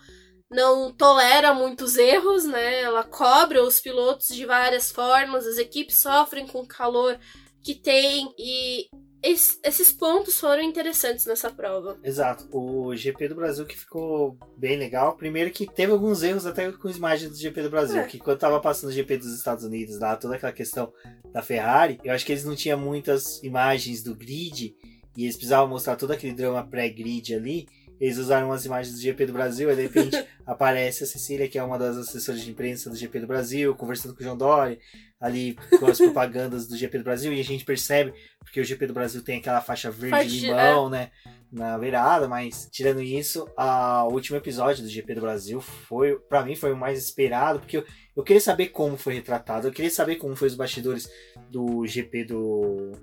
não tolera muitos erros, né? Ela cobra os pilotos de várias formas, as equipes sofrem com o calor que tem e esses pontos foram interessantes nessa prova. Exato. O GP do Brasil que ficou bem legal. Primeiro que teve alguns erros até com as imagens do GP do Brasil. É. Que quando tava passando o GP dos Estados Unidos lá, toda aquela questão da Ferrari, eu acho que eles não tinham muitas imagens do grid. E eles precisavam mostrar todo aquele drama pré-grid ali. Eles usaram umas imagens do GP do Brasil, e de repente <laughs> aparece a Cecília, que é uma das assessoras de imprensa do GP do Brasil, conversando com o João Dória, ali com as propagandas do GP do Brasil, e a gente percebe, porque o GP do Brasil tem aquela faixa verde-limão, é. né? Na virada, mas tirando isso, a, o último episódio do GP do Brasil foi, para mim, foi o mais esperado, porque eu, eu queria saber como foi retratado, eu queria saber como foi os bastidores do GP do,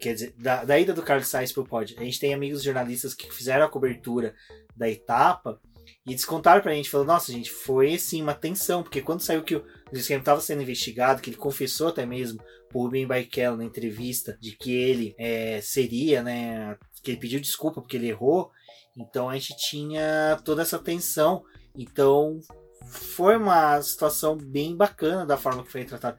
quer dizer, da, da ida do Carlos Sainz pro pódio. A gente tem amigos jornalistas que fizeram a cobertura da etapa e descontaram pra gente, falou, nossa, gente, foi sim uma tensão, porque quando saiu que o Lewis Hamilton estava sendo investigado, que ele confessou até mesmo por Ben Barrichello na entrevista de que ele é, seria, né, que ele pediu desculpa porque ele errou, então a gente tinha toda essa tensão, então foi uma situação bem bacana da forma que foi tratado.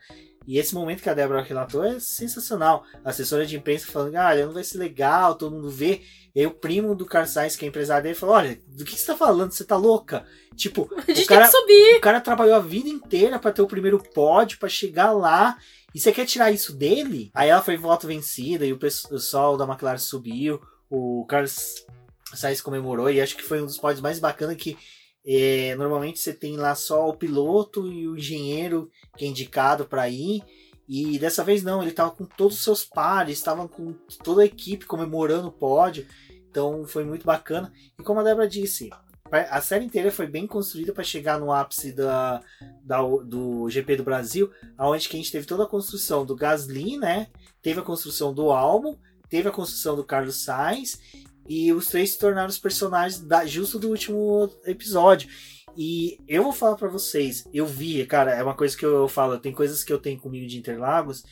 E esse momento que a Débora relatou é sensacional. A assessora de imprensa falando, ah, não vai ser legal, todo mundo vê. E aí o primo do Carl Sainz, que é empresário dele, falou, olha, do que você tá falando? Você tá louca? Tipo, o cara, o cara trabalhou a vida inteira para ter o primeiro pódio, para chegar lá. E você quer tirar isso dele? Aí ela foi voto vencida e o pessoal da McLaren subiu. O Carlos Sainz comemorou e acho que foi um dos pódios mais bacanas que é, normalmente você tem lá só o piloto e o engenheiro que é indicado para ir. E dessa vez não, ele estava com todos os seus pares, estavam com toda a equipe comemorando o pódio. Então foi muito bacana. E como a Débora disse, a série inteira foi bem construída para chegar no ápice da, da, do GP do Brasil, aonde que a gente teve toda a construção do Gasly, né? Teve a construção do álbum, teve a construção do Carlos Sainz e os três se tornaram os personagens da, justo do último episódio. E eu vou falar para vocês, eu vi, cara, é uma coisa que eu, eu falo, tem coisas que eu tenho comigo de Interlagos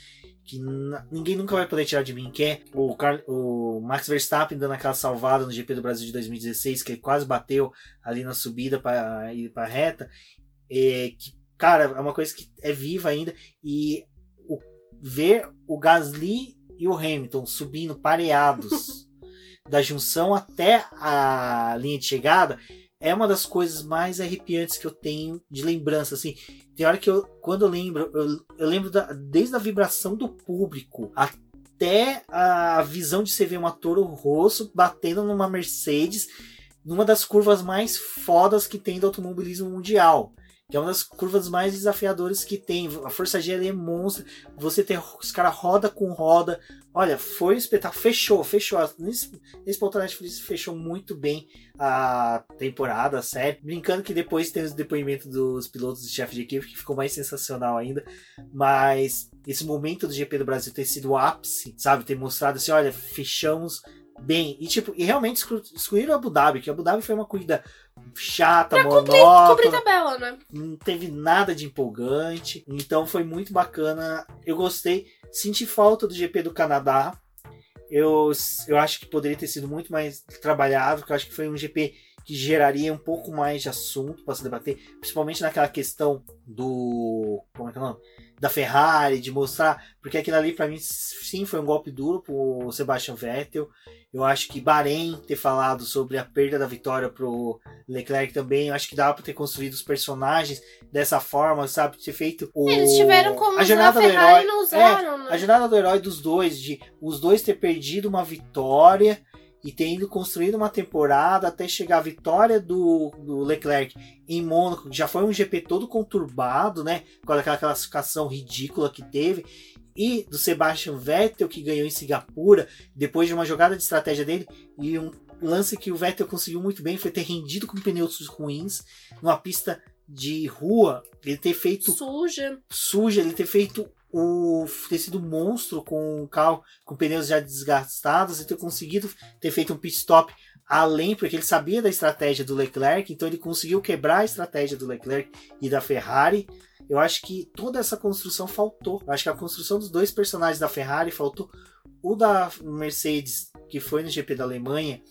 que ninguém nunca vai poder tirar de mim, que é o, Car o Max Verstappen dando aquela salvada no GP do Brasil de 2016, que ele quase bateu ali na subida para ir para reta, é, que, cara, é uma coisa que é viva ainda, e o, ver o Gasly e o Hamilton subindo pareados <laughs> da junção até a linha de chegada é uma das coisas mais arrepiantes que eu tenho de lembrança. Assim, tem hora que eu, quando eu lembro, eu, eu lembro da, desde a vibração do público até a visão de você ver uma Toro Rosso batendo numa Mercedes numa das curvas mais fodas que tem do automobilismo mundial que é uma das curvas mais desafiadoras que tem. A força G é monstro. Você tem os caras roda com roda. Olha, foi um espetáculo. Fechou, fechou. Nesse, nesse ponto a Netflix fechou muito bem a temporada, a série. Brincando que depois tem os depoimentos dos pilotos de chefe de equipe, que ficou mais sensacional ainda. Mas esse momento do GP do Brasil ter sido o ápice, sabe? Ter mostrado assim, olha, fechamos bem. E tipo, e realmente excluíram Abu Dhabi, que Abu Dhabi foi uma corrida chata, pra monótona. Cumprir, tabela, né? Não teve nada de empolgante. Então foi muito bacana. Eu gostei. Senti falta do GP do Canadá. Eu, eu acho que poderia ter sido muito mais trabalhado, porque eu acho que foi um GP que geraria um pouco mais de assunto para se debater, principalmente naquela questão do. Como é que é o nome? Da Ferrari, de mostrar, porque aquilo ali para mim sim foi um golpe duro pro Sebastian Vettel. Eu acho que Bahrein ter falado sobre a perda da vitória pro Leclerc também, eu acho que dava para ter construído os personagens dessa forma, sabe, ter feito o Eles tiveram como a jornada do herói, não usaram, é, né? a jornada do herói dos dois, de os dois ter perdido uma vitória e ter ido construindo uma temporada até chegar a vitória do, do Leclerc em Mônaco, que já foi um GP todo conturbado, né? Com aquela classificação ridícula que teve. E do Sebastian Vettel, que ganhou em Singapura, depois de uma jogada de estratégia dele, e um lance que o Vettel conseguiu muito bem foi ter rendido com pneus ruins, numa pista de rua, ele ter feito. Suja. Suja, ele ter feito o ter sido monstro com o carro com pneus já desgastados e ter conseguido ter feito um pit stop além, porque ele sabia da estratégia do Leclerc, então ele conseguiu quebrar a estratégia do Leclerc e da Ferrari. Eu acho que toda essa construção faltou. Eu acho que a construção dos dois personagens da Ferrari faltou. O da Mercedes, que foi no GP da Alemanha,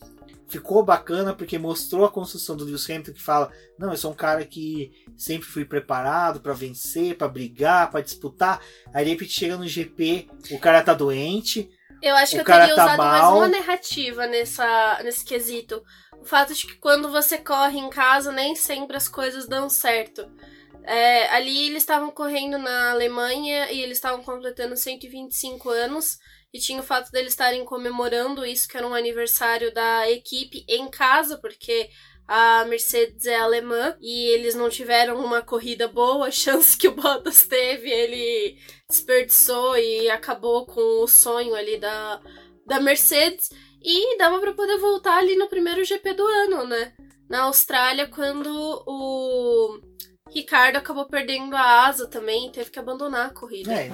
ficou bacana porque mostrou a construção do Lewis Hamilton que fala: "Não, eu sou um cara que sempre fui preparado para vencer, para brigar, para disputar". Aí de repente chega no GP, o cara tá doente. Eu acho que eu teria tá usado mal. mais uma narrativa nessa nesse quesito. O fato de que quando você corre em casa, nem sempre as coisas dão certo. É, ali eles estavam correndo na Alemanha e eles estavam completando 125 anos. E tinha o fato deles estarem comemorando isso, que era um aniversário da equipe em casa, porque a Mercedes é alemã e eles não tiveram uma corrida boa, a chance que o Bottas teve, ele desperdiçou e acabou com o sonho ali da, da Mercedes. E dava para poder voltar ali no primeiro GP do ano, né? Na Austrália, quando o Ricardo acabou perdendo a asa também, teve que abandonar a corrida. É,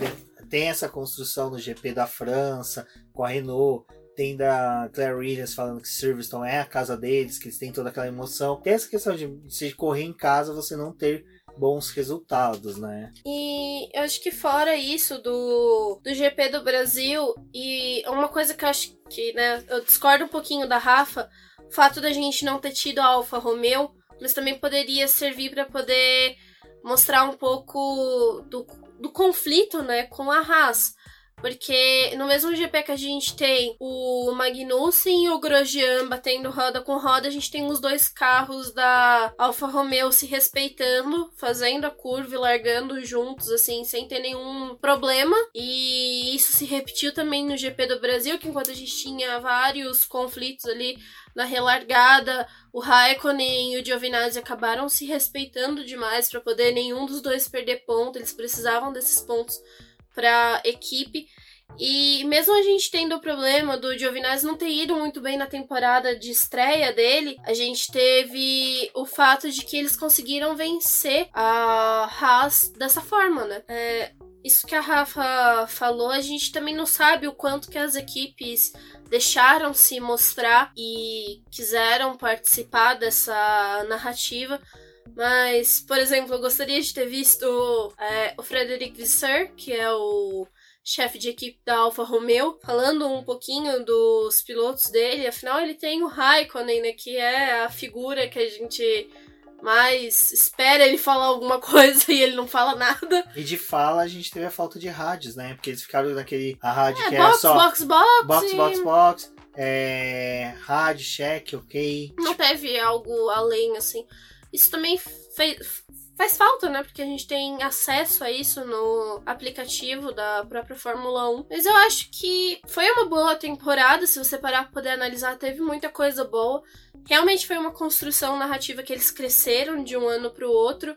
tem essa construção no GP da França, com a Renault, tem da Claire Williams falando que Silverstone é a casa deles, que eles têm toda aquela emoção. Tem essa questão de se correr em casa você não ter bons resultados, né? E eu acho que fora isso do, do GP do Brasil, e uma coisa que eu acho que, né, eu discordo um pouquinho da Rafa, o fato da gente não ter tido a Alfa Romeo, mas também poderia servir para poder mostrar um pouco do do conflito, né, com a Haas. Porque no mesmo GP que a gente tem o Magnussen e o Grosjean batendo roda com roda, a gente tem os dois carros da Alfa Romeo se respeitando, fazendo a curva e largando juntos, assim, sem ter nenhum problema. E isso se repetiu também no GP do Brasil, que enquanto a gente tinha vários conflitos ali na relargada, o Raikkonen e o Giovinazzi acabaram se respeitando demais para poder nenhum dos dois perder ponto, eles precisavam desses pontos para equipe. E mesmo a gente tendo o problema do Giovinazzi não ter ido muito bem na temporada de estreia dele, a gente teve o fato de que eles conseguiram vencer a Haas dessa forma, né? É, isso que a Rafa falou, a gente também não sabe o quanto que as equipes deixaram se mostrar e quiseram participar dessa narrativa. Mas, por exemplo, eu gostaria de ter visto é, o Frederic Visser, que é o chefe de equipe da Alfa Romeo, falando um pouquinho dos pilotos dele. Afinal, ele tem o Raikkonen, né, que é a figura que a gente mais espera ele falar alguma <laughs> coisa e ele não fala nada. E de fala a gente teve a falta de rádios, né? Porque eles ficaram naquele a rádio é, que box, era só box, box, box, e... box, box, é, rádio, check, ok. Não teve algo além assim. Isso também fez faz falta, né? Porque a gente tem acesso a isso no aplicativo da própria Fórmula 1. Mas eu acho que foi uma boa temporada, se você parar pra poder analisar, teve muita coisa boa. Realmente foi uma construção narrativa que eles cresceram de um ano pro outro.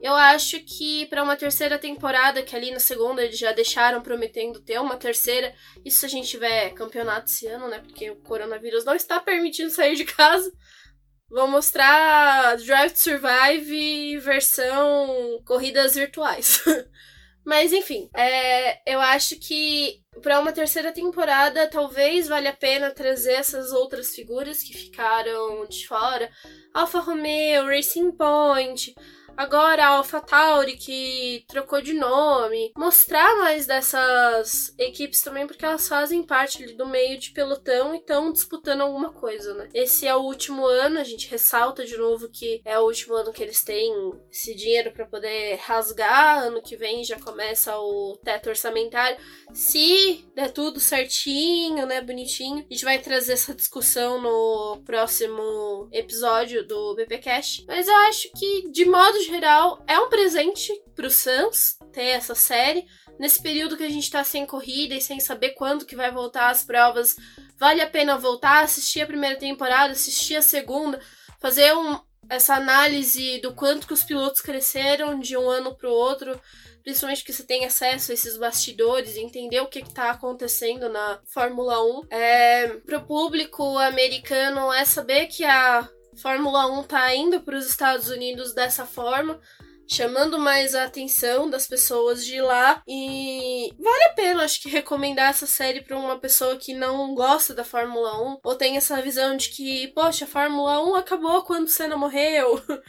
Eu acho que para uma terceira temporada, que ali na segunda eles já deixaram prometendo ter uma terceira, isso se a gente tiver campeonato esse ano, né? Porque o coronavírus não está permitindo sair de casa. Vão mostrar Drive to Survive versão corridas virtuais. <laughs> Mas enfim, é, eu acho que para uma terceira temporada talvez valha a pena trazer essas outras figuras que ficaram de fora. Alfa Romeo, Racing Point, Agora a AlphaTauri que trocou de nome, mostrar mais dessas equipes também porque elas fazem parte do meio de pelotão e estão disputando alguma coisa, né? Esse é o último ano, a gente ressalta de novo que é o último ano que eles têm esse dinheiro para poder rasgar, ano que vem já começa o teto orçamentário. Se der tudo certinho, né, bonitinho, a gente vai trazer essa discussão no próximo episódio do BPcast. Mas eu acho que de modo geral, é um presente pro Suns ter essa série. Nesse período que a gente tá sem corrida e sem saber quando que vai voltar as provas, vale a pena voltar, assistir a primeira temporada, assistir a segunda, fazer um, essa análise do quanto que os pilotos cresceram de um ano para o outro, principalmente que você tem acesso a esses bastidores, entender o que está acontecendo na Fórmula 1. É, para o público americano é saber que a Fórmula 1 está indo para os Estados Unidos dessa forma, chamando mais a atenção das pessoas de lá e vale a pena acho que recomendar essa série para uma pessoa que não gosta da Fórmula 1 ou tem essa visão de que, poxa, a Fórmula 1 acabou quando Senna morreu. <laughs>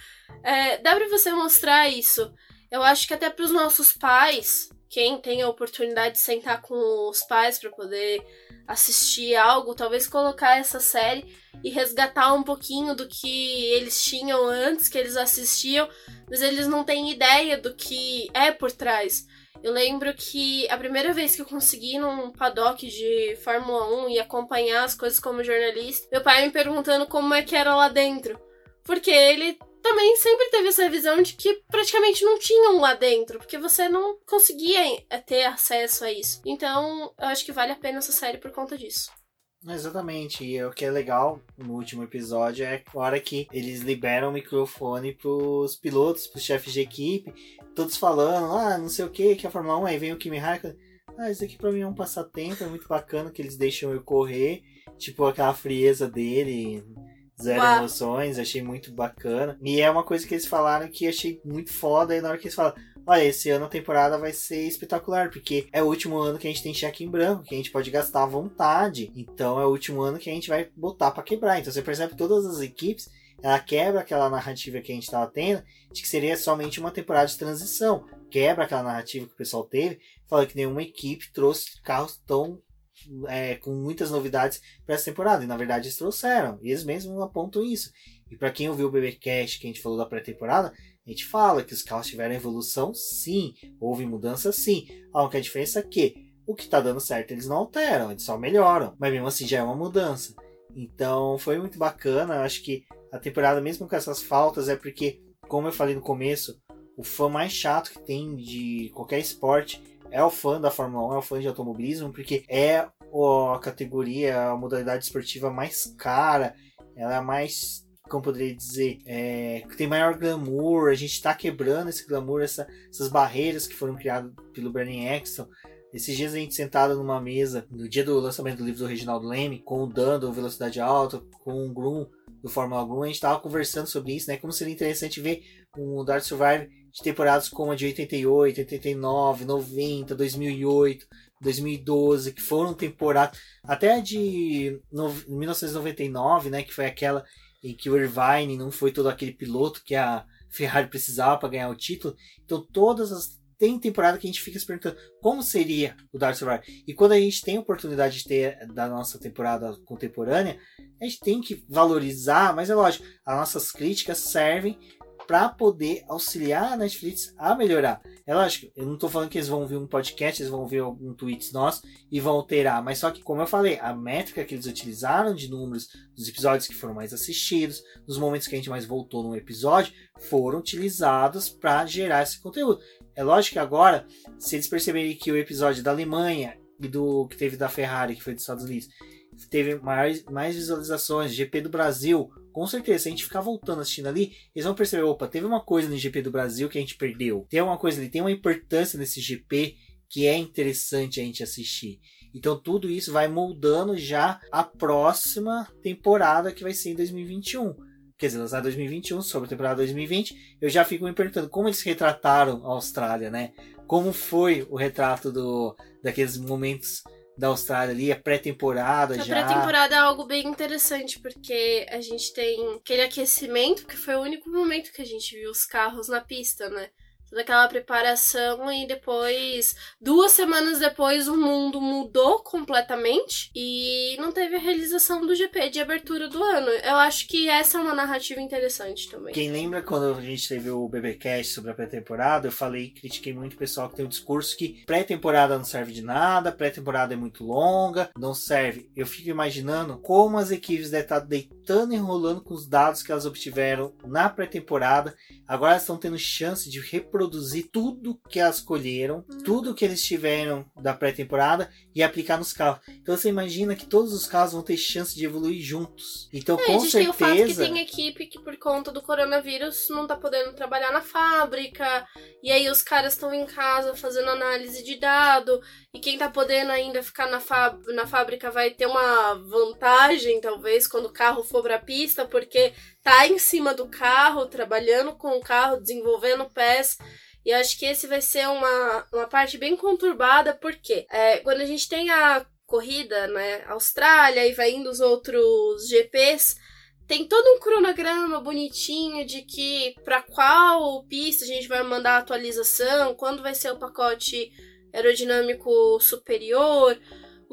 É, dá para você mostrar isso. Eu acho que até para os nossos pais, quem tem a oportunidade de sentar com os pais para poder assistir algo, talvez colocar essa série e resgatar um pouquinho do que eles tinham antes, que eles assistiam, mas eles não têm ideia do que é por trás. Eu lembro que a primeira vez que eu consegui ir num paddock de Fórmula 1 e acompanhar as coisas como jornalista, meu pai me perguntando como é que era lá dentro. Porque ele também sempre teve essa visão de que praticamente não tinham lá dentro, porque você não conseguia eh, ter acesso a isso. Então, eu acho que vale a pena essa série por conta disso. Exatamente, e o que é legal no último episódio é a hora que eles liberam o microfone pros pilotos, pros chefes de equipe, todos falando, ah, não sei o que, que é a Fórmula 1, aí vem o Kimi Raikkonen, ah, isso aqui pra mim é um passatempo, é muito bacana que eles deixam eu correr, tipo aquela frieza dele, Zero Uau. emoções, achei muito bacana. E é uma coisa que eles falaram que achei muito foda. E na hora que eles falaram, olha, esse ano a temporada vai ser espetacular, porque é o último ano que a gente tem cheque em branco, que a gente pode gastar à vontade. Então é o último ano que a gente vai botar para quebrar. Então você percebe que todas as equipes, ela quebra aquela narrativa que a gente estava tendo, de que seria somente uma temporada de transição. Quebra aquela narrativa que o pessoal teve, fala que nenhuma equipe trouxe carros tão é, com muitas novidades para essa temporada. E na verdade eles trouxeram. E eles mesmos apontam isso. E para quem ouviu o BBcast que a gente falou da pré-temporada, a gente fala que os carros tiveram evolução, sim. Houve mudança, sim. A única diferença é que o que está dando certo eles não alteram, eles só melhoram. Mas mesmo assim já é uma mudança. Então foi muito bacana. Eu acho que a temporada, mesmo com essas faltas, é porque, como eu falei no começo, o fã mais chato que tem de qualquer esporte é o fã da Fórmula 1, é o fã de automobilismo, porque é a categoria, a modalidade esportiva mais cara, ela é mais, como poderia dizer, é, tem maior glamour, a gente está quebrando esse glamour, essa, essas barreiras que foram criadas pelo Bernie Eccleston. Esses dias a gente sentado numa mesa, no dia do lançamento do livro do Reginaldo Leme, com o Dando Velocidade Alta, com o Grum do Fórmula 1, a gente estava conversando sobre isso, né? Como seria interessante ver um Dark Survive de temporadas como a de 88, 89, 90, 2008, 2012, que foram temporadas até a de no, 1999, né, que foi aquela em que o Irvine não foi todo aquele piloto que a Ferrari precisava para ganhar o título. Então todas as tem temporada que a gente fica se perguntando como seria o Dark Survivor. E quando a gente tem a oportunidade de ter da nossa temporada contemporânea, a gente tem que valorizar, mas é lógico, as nossas críticas servem para poder auxiliar a Netflix a melhorar. É lógico, eu não estou falando que eles vão ver um podcast, eles vão ver algum tweets nosso e vão alterar, mas só que, como eu falei, a métrica que eles utilizaram de números dos episódios que foram mais assistidos, dos momentos que a gente mais voltou no episódio, foram utilizados para gerar esse conteúdo. É lógico que agora, se eles perceberem que o episódio da Alemanha e do que teve da Ferrari, que foi dos Estados Unidos, teve mais, mais visualizações, GP do Brasil, com certeza, se a gente ficar voltando assistindo ali, eles vão perceber, opa, teve uma coisa no GP do Brasil que a gente perdeu. Tem uma coisa ali, tem uma importância nesse GP que é interessante a gente assistir. Então tudo isso vai moldando já a próxima temporada que vai ser em 2021. Quer dizer, lançar 2021 sobre a temporada 2020, eu já fico me perguntando como eles retrataram a Austrália, né? Como foi o retrato do, daqueles momentos da Austrália ali, a pré-temporada já. A pré-temporada é algo bem interessante, porque a gente tem aquele aquecimento, que foi o único momento que a gente viu os carros na pista, né? Toda aquela preparação e depois, duas semanas depois, o mundo mudou completamente e não teve a realização do GP de abertura do ano. Eu acho que essa é uma narrativa interessante também. Quem lembra quando a gente teve o BBcast sobre a pré-temporada, eu falei, critiquei muito o pessoal que tem o discurso que pré-temporada não serve de nada, pré-temporada é muito longa, não serve. Eu fico imaginando como as equipes devem estar deitando e enrolando com os dados que elas obtiveram na pré-temporada. Agora elas estão tendo chance de reproduzir reproduzir tudo que elas colheram, tudo que eles tiveram da pré-temporada e aplicar nos carros. Então você imagina que todos os carros vão ter chance de evoluir juntos. Então, É, com a gente certeza. tem o fato que tem equipe que, por conta do coronavírus, não tá podendo trabalhar na fábrica. E aí os caras estão em casa fazendo análise de dado. E quem tá podendo ainda ficar na, fá- na fábrica vai ter uma vantagem, talvez, quando o carro for pra pista, porque tá em cima do carro, trabalhando com o carro, desenvolvendo pés. E acho que esse vai ser uma, uma parte bem conturbada, porque é, quando a gente tem a corrida, né, Austrália e vai indo os outros GPs, tem todo um cronograma bonitinho de que para qual pista a gente vai mandar a atualização, quando vai ser o pacote aerodinâmico superior,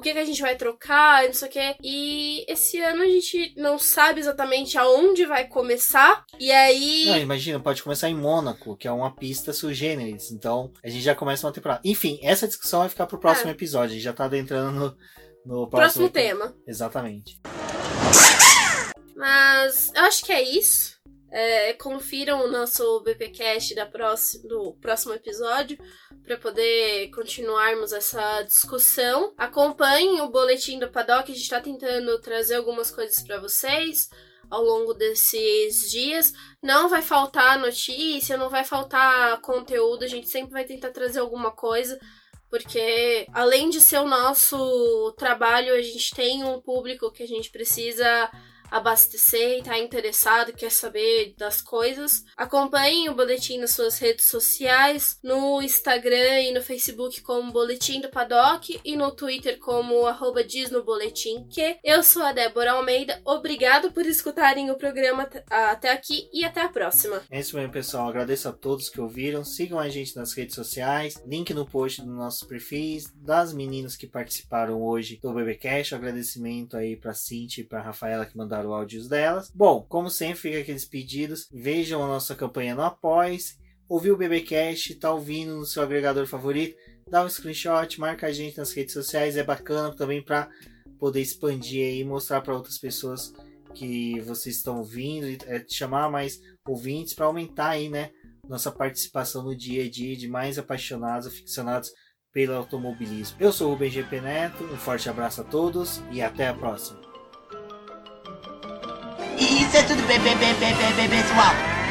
o que, que a gente vai trocar, não sei o que. E esse ano a gente não sabe exatamente aonde vai começar. E aí. Não, imagina, pode começar em Mônaco, que é uma pista sui generis. Então, a gente já começa uma temporada. Enfim, essa discussão vai ficar pro próximo episódio. A gente já tá adentrando no, no próximo, É. Próximo tema. Exatamente. Mas eu acho que é isso. É, confiram o nosso BPcast da próximo, do próximo episódio para poder continuarmos essa discussão. Acompanhem o boletim do Paddock, a gente está tentando trazer algumas coisas para vocês ao longo desses dias. Não vai faltar notícia, não vai faltar conteúdo, a gente sempre vai tentar trazer alguma coisa. Porque além de ser o nosso trabalho, a gente tem um público que a gente precisa abastecer e tá interessado, quer saber das coisas, acompanhem o Boletim nas suas redes sociais, no Instagram e no Facebook como Boletim do Paddock e no Twitter como arroba boletim que. Eu sou a Débora Almeida, obrigado por escutarem o programa até aqui e até a próxima. É isso mesmo, pessoal. Agradeço a todos que ouviram. Sigam a gente nas redes sociais. Link no post dos nossos perfis. Das meninas que participaram hoje do BBcast. Agradecimento aí pra Cintia e pra Rafaela que mandaram áudios delas. Bom, como sempre, fica aqueles pedidos. Vejam a nossa campanha no Após. Ouviu o BBcast, tá ouvindo no seu agregador favorito. Dá um screenshot, marca a gente nas redes sociais. É bacana também pra poder expandir e mostrar para outras pessoas que vocês estão ouvindo, e, é, chamar mais ouvintes para aumentar aí, né, nossa participação no dia a dia de mais apaixonados, aficionados pelo automobilismo. Eu sou o Rubem GP Neto, um forte abraço a todos e até a próxima. Bem, bem, bem, bem, bem, pessoal.